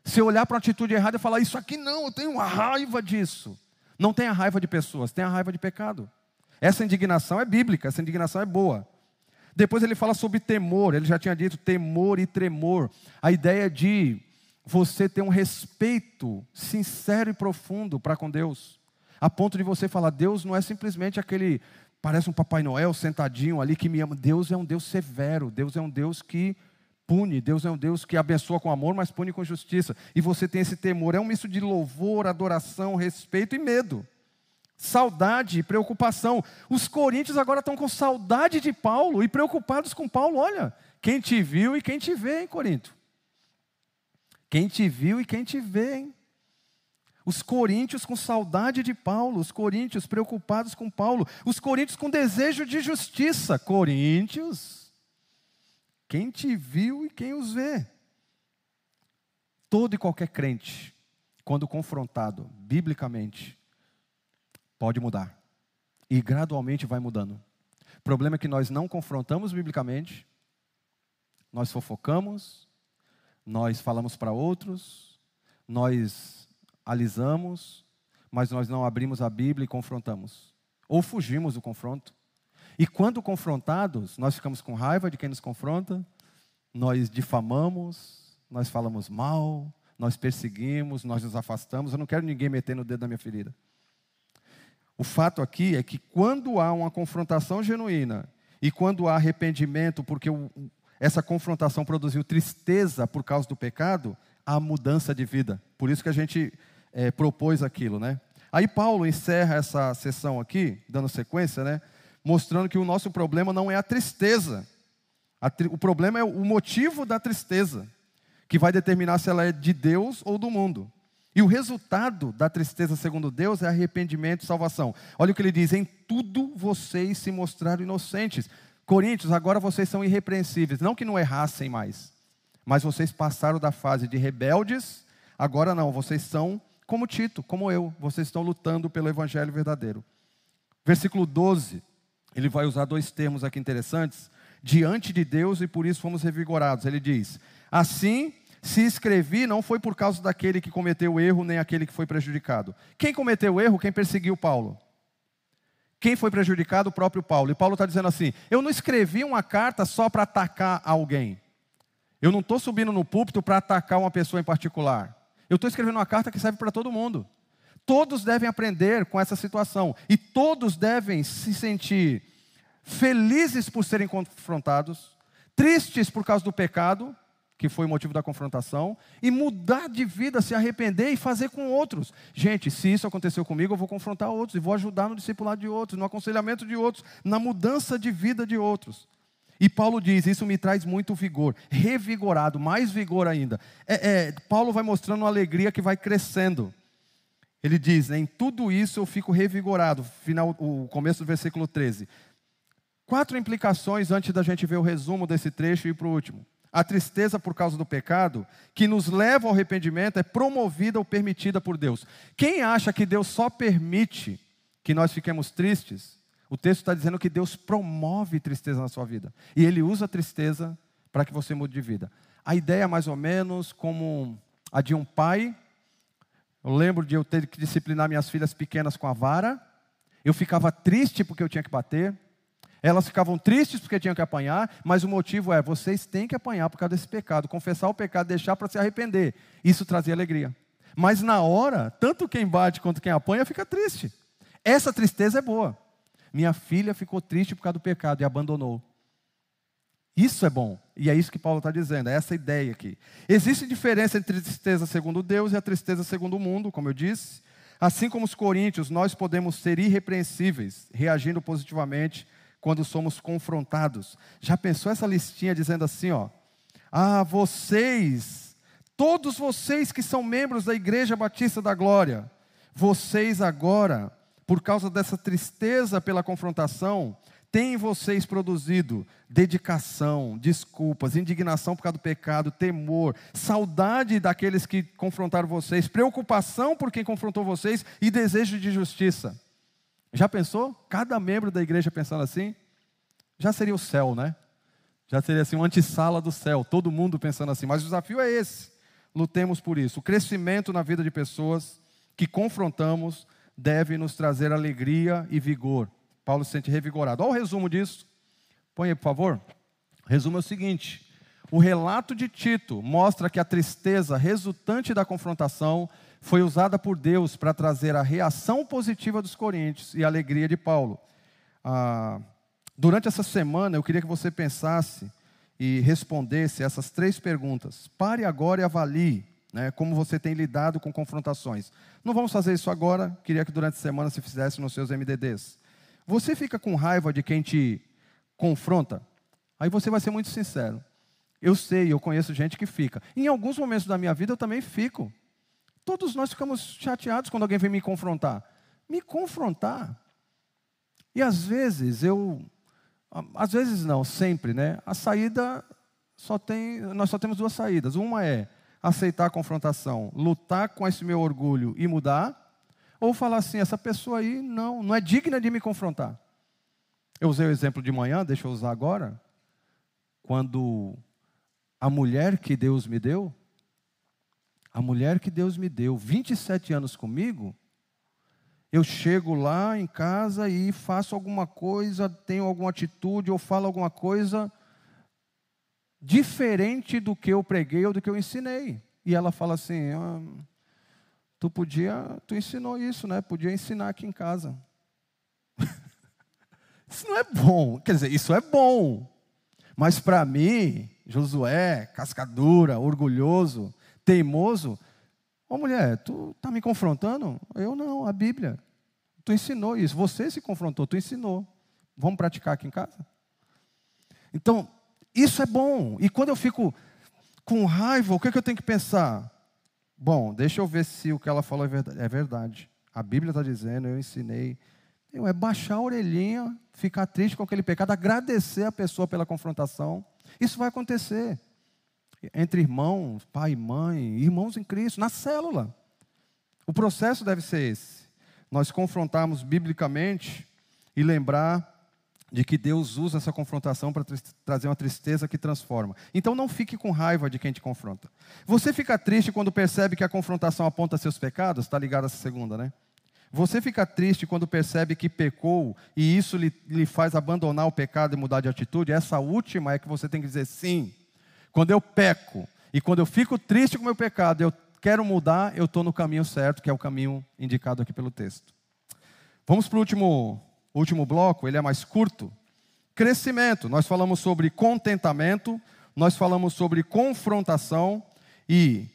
Se olhar para uma atitude errada e falar, isso aqui não, eu tenho raiva disso. Não tenha raiva de pessoas, tenha raiva de pecado. Essa indignação é bíblica, essa indignação é boa. Depois ele fala sobre temor, ele já tinha dito temor e tremor. A ideia de você ter um respeito sincero e profundo para com Deus. A ponto de você falar, Deus não é simplesmente aquele Parece um Papai Noel sentadinho ali que me ama. Deus é um Deus severo, Deus é um Deus que pune, Deus é um Deus que abençoa com amor, mas pune com justiça. E você tem esse temor, é um misto de louvor, adoração, respeito e medo. Saudade e preocupação. Os coríntios agora estão com saudade de Paulo e preocupados com Paulo. Olha, quem te viu e quem te vê, hein, Corinto? Quem te viu e quem te vê, hein? Os coríntios com saudade de Paulo, os coríntios preocupados com Paulo, os coríntios com desejo de justiça. Coríntios, quem te viu e quem os vê? Todo e qualquer crente, quando confrontado biblicamente, pode mudar. E gradualmente vai mudando. O problema é que nós não confrontamos biblicamente, nós fofocamos, nós falamos para outros, nós alisamos, mas nós não abrimos a Bíblia e confrontamos. Ou fugimos do confronto. E quando confrontados, nós ficamos com raiva de quem nos confronta, nós difamamos, nós falamos mal, nós perseguimos, nós nos afastamos. Eu não quero ninguém metendo o dedo na minha ferida. O fato aqui é que quando há uma confrontação genuína e quando há arrependimento, porque essa confrontação produziu tristeza por causa do pecado, há mudança de vida. Por isso que a gente é, propôs aquilo, né? Aí Paulo encerra essa sessão aqui, dando sequência, né? Mostrando que o nosso problema não é a tristeza. A tri... O problema é o motivo da tristeza, que vai determinar se ela é de Deus ou do mundo. E o resultado da tristeza, segundo Deus, é arrependimento e salvação. Olha o que ele diz: em tudo vocês se mostraram inocentes. Coríntios, agora vocês são irrepreensíveis. Não que não errassem mais, mas vocês passaram da fase de rebeldes, agora não, vocês são como Tito, como eu, vocês estão lutando pelo evangelho verdadeiro. Versículo 12, ele vai usar dois termos aqui interessantes. Diante de Deus e por isso fomos revigorados. Ele diz: Assim, Se escrevi, não foi por causa daquele que cometeu o erro, nem aquele que foi prejudicado. Quem cometeu o erro? Quem perseguiu Paulo. Quem foi prejudicado? O próprio Paulo. E Paulo está dizendo assim: eu não escrevi uma carta só para atacar alguém. Eu não estou subindo no púlpito para atacar uma pessoa em particular. Eu estou escrevendo uma carta que serve para todo mundo. Todos devem aprender com essa situação. E todos devem se sentir felizes por serem confrontados, tristes por causa do pecado, que foi o motivo da confrontação, e mudar de vida, se arrepender e fazer com outros. Gente, se isso aconteceu comigo, eu vou confrontar outros e vou ajudar no discipulado de outros, no aconselhamento de outros, na mudança de vida de outros. E Paulo diz: Isso me traz muito vigor, revigorado, mais vigor ainda. É, é, Paulo vai mostrando uma alegria que vai crescendo. Ele diz: Em tudo isso eu fico revigorado. Final, o começo do versículo 13. Quatro implicações antes da gente ver o resumo desse trecho e ir para o último. A tristeza por causa do pecado, que nos leva ao arrependimento, é promovida ou permitida por Deus. Quem acha que Deus só permite que nós fiquemos tristes, o texto está dizendo que Deus promove tristeza na sua vida. E Ele usa a tristeza para que você mude de vida. A ideia é mais ou menos como a de um pai. Eu lembro de eu ter que disciplinar minhas filhas pequenas com a vara. Eu ficava triste porque eu tinha que bater. Elas ficavam tristes porque tinham que apanhar, mas o motivo é: vocês têm que apanhar por causa desse pecado, confessar o pecado, deixar para se arrepender. Isso trazia alegria. Mas na hora, tanto quem bate quanto quem apanha fica triste. Essa tristeza é boa. Minha filha ficou triste por causa do pecado e abandonou. Isso é bom. E é isso que Paulo está dizendo, é essa ideia aqui. Existe diferença entre tristeza segundo Deus e a tristeza segundo o mundo, como eu disse. Assim como os coríntios, nós podemos ser irrepreensíveis, reagindo positivamente quando somos confrontados. Já pensou essa listinha dizendo assim, ó: "Ah, vocês, todos vocês que são membros da Igreja Batista da Glória, vocês agora, por causa dessa tristeza pela confrontação, têm vocês produzido dedicação, desculpas, indignação por causa do pecado, temor, saudade daqueles que confrontaram vocês, preocupação por quem confrontou vocês e desejo de justiça. Já pensou? Cada membro da igreja pensando assim? Já seria o céu, né? Já seria assim, uma antessala do céu, todo mundo pensando assim. Mas o desafio é esse. Lutemos por isso. O crescimento na vida de pessoas que confrontamos deve nos trazer alegria e vigor. Paulo se sente revigorado. Olha o resumo disso. Põe aí, por favor. O resumo é o seguinte: o relato de Tito mostra que a tristeza resultante da confrontação foi usada por Deus para trazer a reação positiva dos coríntios e a alegria de Paulo. Ah, durante essa semana, eu queria que você pensasse e respondesse essas três perguntas. Pare agora e avalie né, como você tem lidado com confrontações. Não vamos fazer isso agora, queria que durante a semana se fizesse nos seus MDDs. Você fica com raiva de quem te confronta? Aí você vai ser muito sincero. Eu sei, eu conheço gente que fica. Em alguns momentos da minha vida eu também fico. Todos nós ficamos chateados quando alguém vem me confrontar. Me confrontar. E às vezes eu, às vezes não, sempre, né? A saída só tem, nós só temos duas saídas. Uma é aceitar a confrontação, lutar com esse meu orgulho e mudar, ou falar assim, essa pessoa aí não, não é digna de me confrontar. Eu usei o exemplo de manhã, deixa eu usar agora. Quando a mulher que Deus me deu, a mulher que Deus me deu, 27 anos comigo, eu chego lá em casa e faço alguma coisa, tenho alguma atitude ou falo alguma coisa diferente do que eu preguei ou do que eu ensinei. E ela fala assim: ah, tu podia, tu ensinou isso, né? Podia ensinar aqui em casa. isso não é bom. Quer dizer, isso é bom. Mas para mim, Josué, cascadura, orgulhoso, teimoso. Ô oh, mulher, tu está me confrontando? Eu não, a Bíblia. Tu ensinou isso. Você se confrontou, tu ensinou. Vamos praticar aqui em casa? Então, isso é bom. E quando eu fico com raiva, o que, é que eu tenho que pensar? Bom, deixa eu ver se o que ela falou é verdade. É verdade. A Bíblia está dizendo, eu ensinei. É baixar a orelhinha, ficar triste com aquele pecado, agradecer a pessoa pela confrontação. Isso vai acontecer entre irmãos, pai e mãe, irmãos em Cristo, na célula. O processo deve ser esse. Nós confrontarmos biblicamente e lembrar de que Deus usa essa confrontação para trazer uma tristeza que transforma. Então não fique com raiva de quem te confronta. Você fica triste quando percebe que a confrontação aponta seus pecados? Está ligado essa segunda, né? Você fica triste quando percebe que pecou e isso lhe, lhe faz abandonar o pecado e mudar de atitude? Essa última é que você tem que dizer sim. Quando eu peco e quando eu fico triste com o meu pecado, eu quero mudar, eu estou no caminho certo, que é o caminho indicado aqui pelo texto. Vamos para o último, último bloco, ele é mais curto. Crescimento. Nós falamos sobre contentamento, nós falamos sobre confrontação e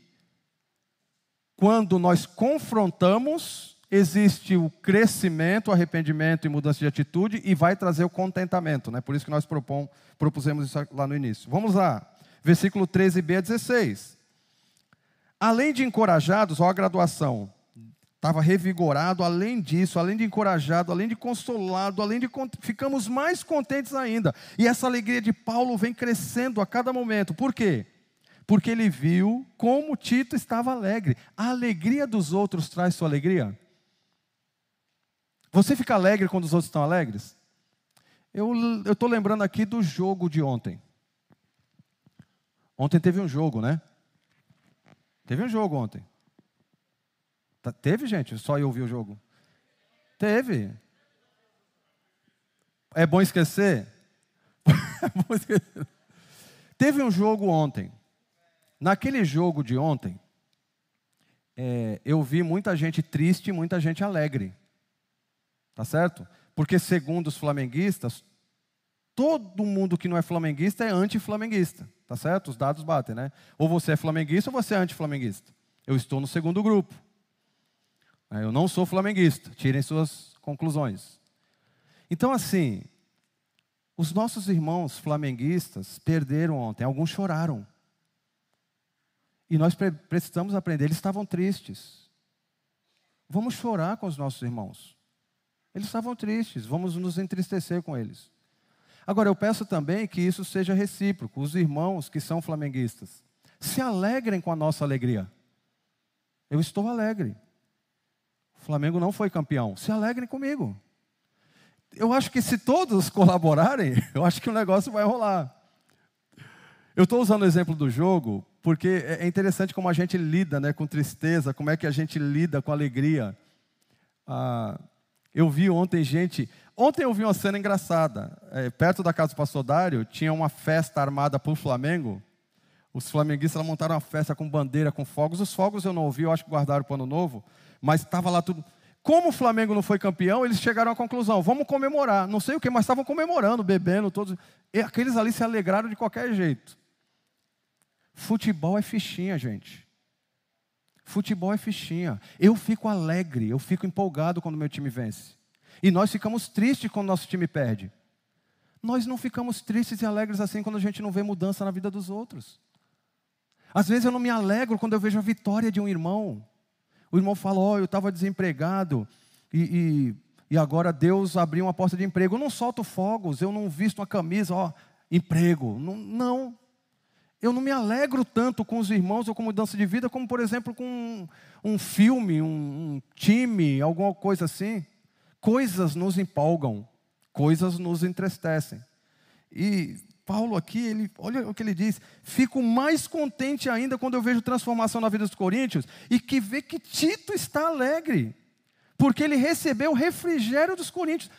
quando nós confrontamos, existe o crescimento, o arrependimento e mudança de atitude e vai trazer o contentamento, né? Por isso que nós propom, propusemos isso lá no início. Vamos lá, versículo 13b a 16. Além de encorajados, ó a graduação, estava revigorado, além disso, além de encorajado, além de consolado, além de ficamos mais contentes ainda. E essa alegria de Paulo vem crescendo a cada momento. Por quê? Porque ele viu como Tito estava alegre. A alegria dos outros traz sua alegria? Você fica alegre quando os outros estão alegres? Eu estou lembrando aqui do jogo de ontem. Ontem teve um jogo, né? Teve um jogo ontem. Tá, teve, gente? Só eu vi o jogo. Teve. É bom esquecer? é bom esquecer. Teve um jogo ontem. Naquele jogo de ontem, é, eu vi muita gente triste e muita gente alegre. Tá certo? Porque, segundo os flamenguistas, todo mundo que não é flamenguista é anti-flamenguista. Tá certo? Os dados batem, né? Ou você é flamenguista ou você é anti-flamenguista. Eu estou no segundo grupo. É, eu não sou flamenguista. Tirem suas conclusões. Então, assim, os nossos irmãos flamenguistas perderam ontem. Alguns choraram. E nós precisamos aprender. Eles estavam tristes. Vamos chorar com os nossos irmãos. Eles estavam tristes, vamos nos entristecer com eles. Agora, eu peço também que isso seja recíproco. Os irmãos que são flamenguistas, se alegrem com a nossa alegria. Eu estou alegre. O Flamengo não foi campeão. Se alegrem comigo. Eu acho que se todos colaborarem, eu acho que o negócio vai rolar. Eu estou usando o exemplo do jogo porque é interessante como a gente lida né, com tristeza, como é que a gente lida com alegria. Ah, eu vi ontem gente. Ontem eu vi uma cena engraçada. É, perto da casa do pastor Dário, tinha uma festa armada o Flamengo. Os flamenguistas montaram uma festa com bandeira, com fogos. Os fogos eu não ouvi, eu acho que guardaram para o ano novo. Mas estava lá tudo. Como o Flamengo não foi campeão, eles chegaram à conclusão: vamos comemorar. Não sei o que, mas estavam comemorando, bebendo, todos. E aqueles ali se alegraram de qualquer jeito. Futebol é fichinha, gente. Futebol é fichinha. Eu fico alegre, eu fico empolgado quando meu time vence. E nós ficamos tristes quando nosso time perde. Nós não ficamos tristes e alegres assim quando a gente não vê mudança na vida dos outros. Às vezes eu não me alegro quando eu vejo a vitória de um irmão. O irmão fala: Ó, oh, eu estava desempregado e, e, e, agora Deus abriu uma porta de emprego. Eu não solto fogos, eu não visto uma camisa, ó, emprego. Não, não eu não me alegro tanto com os irmãos ou com mudança de vida, como, por exemplo, com um, filme, um, um time, alguma coisa assim. Coisas nos empolgam, coisas nos entristecem. E Paulo aqui, ele, olha o que ele diz: fico mais contente ainda quando eu vejo transformação na vida dos coríntios e que vê que Tito está alegre, porque ele recebeu o refrigério dos coríntios.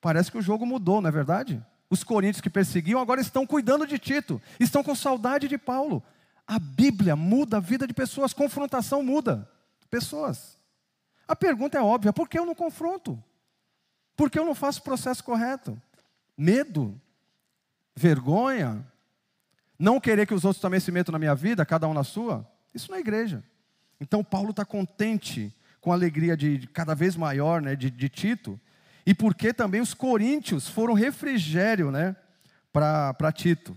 Parece que o jogo mudou, não é verdade? Os coríntios que perseguiam agora estão cuidando de Tito, estão com saudade de Paulo. A Bíblia muda a vida de pessoas, confrontação muda pessoas. A pergunta é óbvia: por que eu não confronto? Por que eu não faço o processo correto? Medo? Vergonha? Não querer que os outros também se metam na minha vida, cada um na sua? Isso não é igreja. Então, Paulo está contente com a alegria de, de, cada vez maior né, de, de Tito, e porque também os coríntios foram refrigério né, para Tito.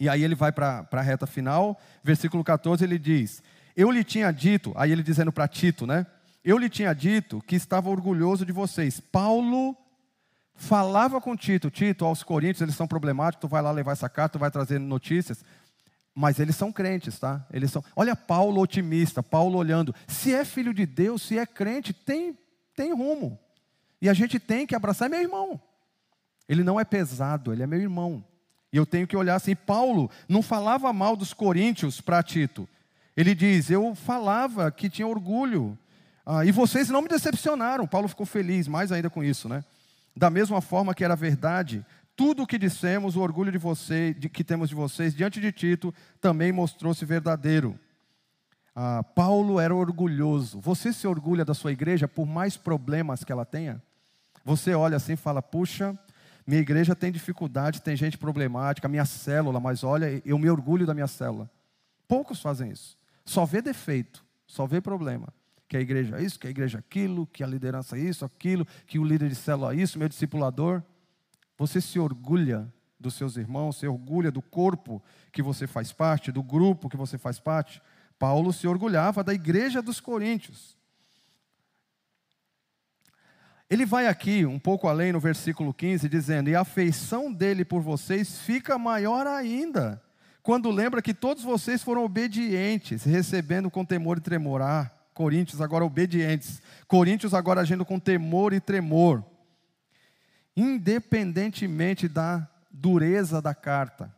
E aí ele vai para a reta final, versículo 14, ele diz: Eu lhe tinha dito, aí ele dizendo para Tito, né? Eu lhe tinha dito que estava orgulhoso de vocês. Paulo falava com Tito, Tito, aos coríntios, eles são problemáticos, tu vai lá levar essa carta, tu vai trazer notícias. Mas eles são crentes, tá? Eles são. Olha Paulo otimista, Paulo olhando. Se é filho de Deus, se é crente, tem, tem rumo. E a gente tem que abraçar, meu irmão. Ele não é pesado, ele é meu irmão. E eu tenho que olhar assim. Paulo não falava mal dos coríntios para Tito. Ele diz: Eu falava que tinha orgulho. Ah, e vocês não me decepcionaram. Paulo ficou feliz mais ainda com isso, né? Da mesma forma que era verdade, tudo o que dissemos, o orgulho de vocês, de, que temos de vocês diante de Tito, também mostrou-se verdadeiro. Ah, Paulo era orgulhoso. Você se orgulha da sua igreja por mais problemas que ela tenha? Você olha assim e fala: puxa, minha igreja tem dificuldade, tem gente problemática, minha célula, mas olha, eu me orgulho da minha célula. Poucos fazem isso. Só vê defeito, só vê problema. Que a igreja é isso, que a igreja é aquilo, que a liderança é isso, aquilo, que o líder de célula é isso, meu discipulador. Você se orgulha dos seus irmãos, se orgulha do corpo que você faz parte, do grupo que você faz parte. Paulo se orgulhava da igreja dos coríntios. Ele vai aqui um pouco além no versículo 15, dizendo: E a afeição dele por vocês fica maior ainda, quando lembra que todos vocês foram obedientes, recebendo com temor e tremor. Ah, Coríntios agora obedientes, Coríntios agora agindo com temor e tremor, independentemente da dureza da carta.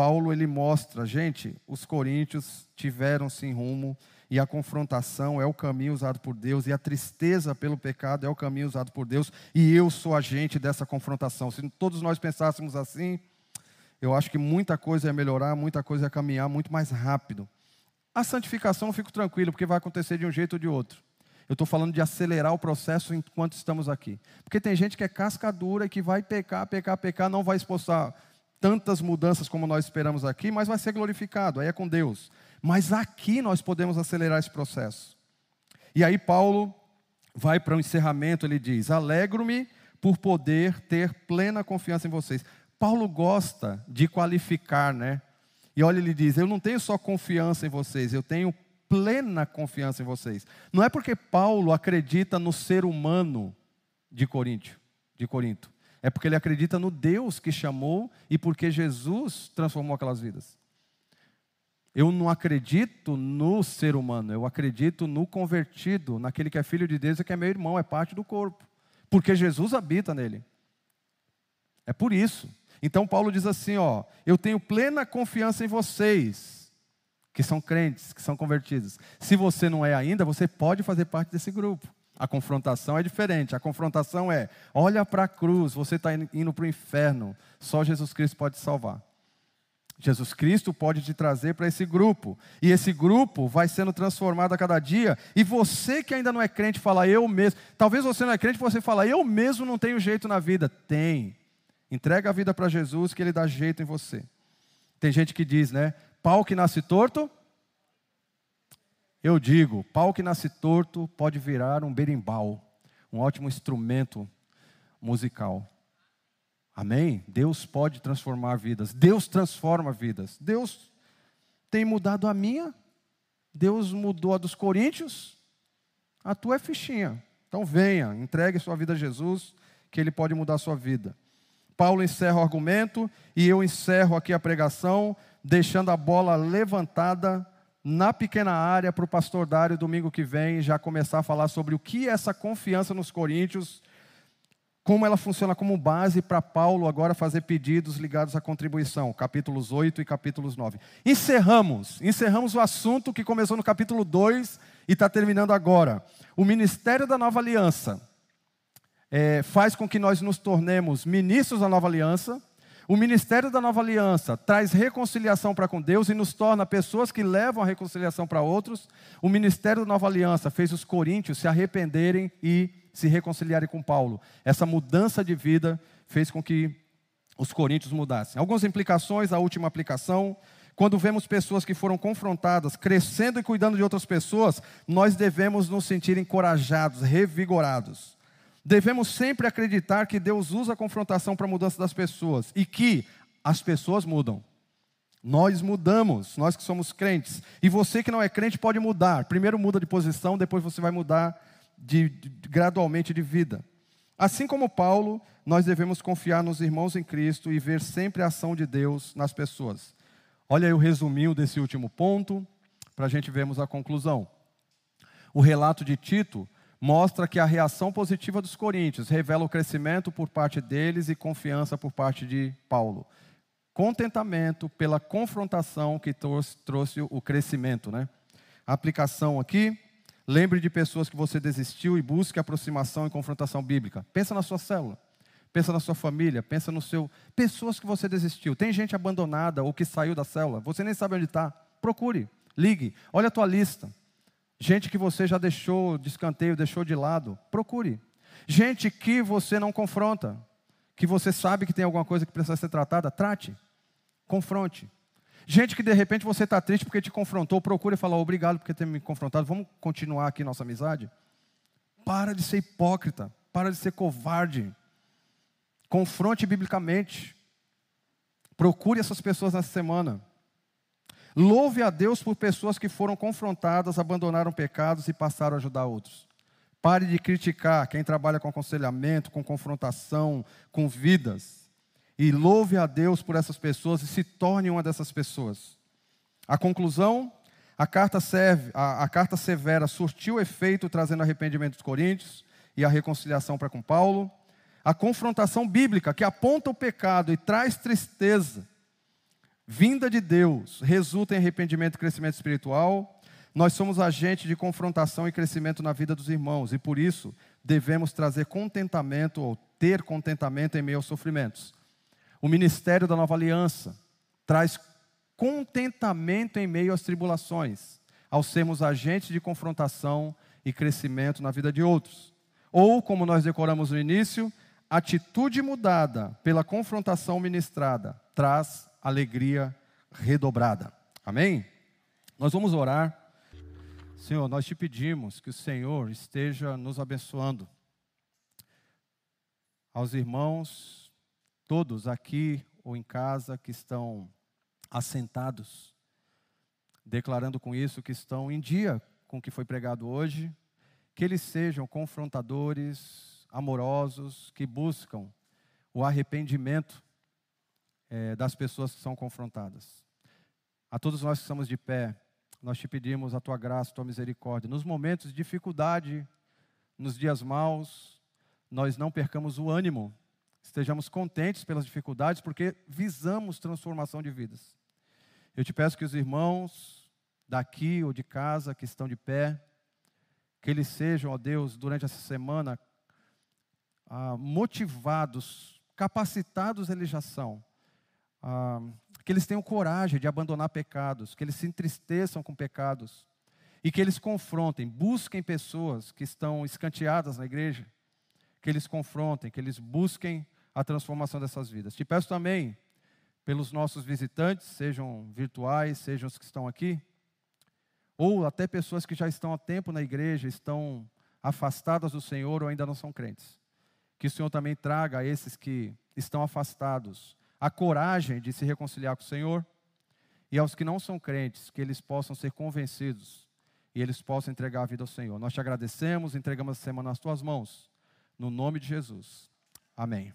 Paulo ele mostra, gente, os coríntios tiveram sim rumo e a confrontação é o caminho usado por Deus, e a tristeza pelo pecado é o caminho usado por Deus, e eu sou agente dessa confrontação. Se todos nós pensássemos assim, eu acho que muita coisa ia melhorar, muita coisa ia caminhar muito mais rápido. A santificação eu fico tranquilo, porque vai acontecer de um jeito ou de outro. Eu estou falando de acelerar o processo enquanto estamos aqui. Porque tem gente que é casca dura e que vai pecar, pecar, pecar, não vai expulsar tantas mudanças como nós esperamos aqui, mas vai ser glorificado, aí é com Deus. Mas aqui nós podemos acelerar esse processo. E aí Paulo vai para o encerramento, ele diz: Alegro-me por poder ter plena confiança em vocês. Paulo gosta de qualificar, né? E olha, ele diz: Eu não tenho só confiança em vocês, eu tenho plena confiança em vocês. Não é porque Paulo acredita no ser humano de Corinto, de Corinto. É porque ele acredita no Deus que chamou e porque Jesus transformou aquelas vidas. Eu não acredito no ser humano, eu acredito no convertido, naquele que é filho de Deus e que é meu irmão, é parte do corpo. Porque Jesus habita nele. É por isso. Então Paulo diz assim, ó, eu tenho plena confiança em vocês, que são crentes, que são convertidos. Se você não é ainda, você pode fazer parte desse grupo. A confrontação é diferente. A confrontação é: olha para a cruz, você está indo para o inferno. Só Jesus Cristo pode salvar. Jesus Cristo pode te trazer para esse grupo. E esse grupo vai sendo transformado a cada dia. E você que ainda não é crente fala, eu mesmo. Talvez você não é crente, você fala, eu mesmo não tenho jeito na vida. Tem. Entrega a vida para Jesus que ele dá jeito em você. Tem gente que diz, né? Pau que nasce torto. Eu digo, pau que nasce torto pode virar um berimbau, um ótimo instrumento musical. Amém? Deus pode transformar vidas. Deus transforma vidas. Deus tem mudado a minha. Deus mudou a dos coríntios. A tua é fichinha. Então venha, entregue sua vida a Jesus, que Ele pode mudar a sua vida. Paulo encerra o argumento e eu encerro aqui a pregação, deixando a bola levantada na pequena área para o pastor Dário domingo que vem já começar a falar sobre o que é essa confiança nos coríntios como ela funciona como base para Paulo agora fazer pedidos ligados à contribuição, capítulos 8 e capítulos 9. Encerramos, encerramos o assunto que começou no capítulo 2 e está terminando agora. O ministério da nova aliança é, faz com que nós nos tornemos ministros da nova aliança. O ministério da nova aliança traz reconciliação para com Deus e nos torna pessoas que levam a reconciliação para outros. O ministério da nova aliança fez os coríntios se arrependerem e se reconciliarem com Paulo. Essa mudança de vida fez com que os coríntios mudassem. Algumas implicações, a última aplicação. Quando vemos pessoas que foram confrontadas, crescendo e cuidando de outras pessoas, nós devemos nos sentir encorajados, revigorados. Devemos sempre acreditar que Deus usa a confrontação para a mudança das pessoas e que as pessoas mudam. Nós mudamos, nós que somos crentes. E você que não é crente pode mudar. Primeiro muda de posição, depois você vai mudar de, de, gradualmente de vida. Assim como Paulo, nós devemos confiar nos irmãos em Cristo e ver sempre a ação de Deus nas pessoas. Olha aí o resuminho desse último ponto, para a gente vermos a conclusão. O relato de Tito mostra que a reação positiva dos coríntios revela o crescimento por parte deles e confiança por parte de Paulo. Contentamento pela confrontação que trouxe, trouxe o crescimento. Né? A aplicação aqui, lembre de pessoas que você desistiu e busque aproximação e confrontação bíblica. Pensa na sua célula, pensa na sua família, pensa no seu. Pessoas que você desistiu. Tem gente abandonada ou que saiu da célula, você nem sabe onde está. Procure, ligue, olha a tua lista. Gente que você já deixou de escanteio, deixou de lado, procure. Gente que você não confronta, que você sabe que tem alguma coisa que precisa ser tratada, trate, confronte. Gente que de repente você está triste porque te confrontou, procure falar obrigado por ter me confrontado, vamos continuar aqui nossa amizade? Para de ser hipócrita, para de ser covarde. Confronte biblicamente. Procure essas pessoas nessa semana. Louve a Deus por pessoas que foram confrontadas, abandonaram pecados e passaram a ajudar outros. Pare de criticar quem trabalha com aconselhamento, com confrontação, com vidas. E louve a Deus por essas pessoas e se torne uma dessas pessoas. A conclusão, a carta, serve, a, a carta severa surtiu efeito trazendo arrependimento dos coríntios e a reconciliação para com Paulo. A confrontação bíblica que aponta o pecado e traz tristeza vinda de Deus resulta em arrependimento e crescimento espiritual, nós somos agente de confrontação e crescimento na vida dos irmãos e por isso devemos trazer contentamento ou ter contentamento em meio aos sofrimentos. O ministério da nova aliança traz contentamento em meio às tribulações, ao sermos agentes de confrontação e crescimento na vida de outros. Ou, como nós decoramos no início, atitude mudada pela confrontação ministrada traz alegria redobrada. Amém? Nós vamos orar. Senhor, nós te pedimos que o Senhor esteja nos abençoando. Aos irmãos, todos aqui ou em casa que estão assentados, declarando com isso que estão em dia com o que foi pregado hoje, que eles sejam confrontadores, amorosos, que buscam o arrependimento é, das pessoas que são confrontadas. A todos nós que estamos de pé, nós te pedimos a tua graça, a tua misericórdia. Nos momentos de dificuldade, nos dias maus, nós não percamos o ânimo, estejamos contentes pelas dificuldades, porque visamos transformação de vidas. Eu te peço que os irmãos daqui ou de casa que estão de pé, que eles sejam, ó Deus, durante essa semana, ah, motivados, capacitados, eles já são, ah, que eles tenham coragem de abandonar pecados, que eles se entristeçam com pecados e que eles confrontem, busquem pessoas que estão escanteadas na igreja, que eles confrontem, que eles busquem a transformação dessas vidas. Te peço também pelos nossos visitantes, sejam virtuais, sejam os que estão aqui, ou até pessoas que já estão há tempo na igreja, estão afastadas do Senhor ou ainda não são crentes. Que o Senhor também traga a esses que estão afastados a coragem de se reconciliar com o Senhor, e aos que não são crentes, que eles possam ser convencidos e eles possam entregar a vida ao Senhor. Nós te agradecemos, entregamos a semana nas tuas mãos, no nome de Jesus. Amém.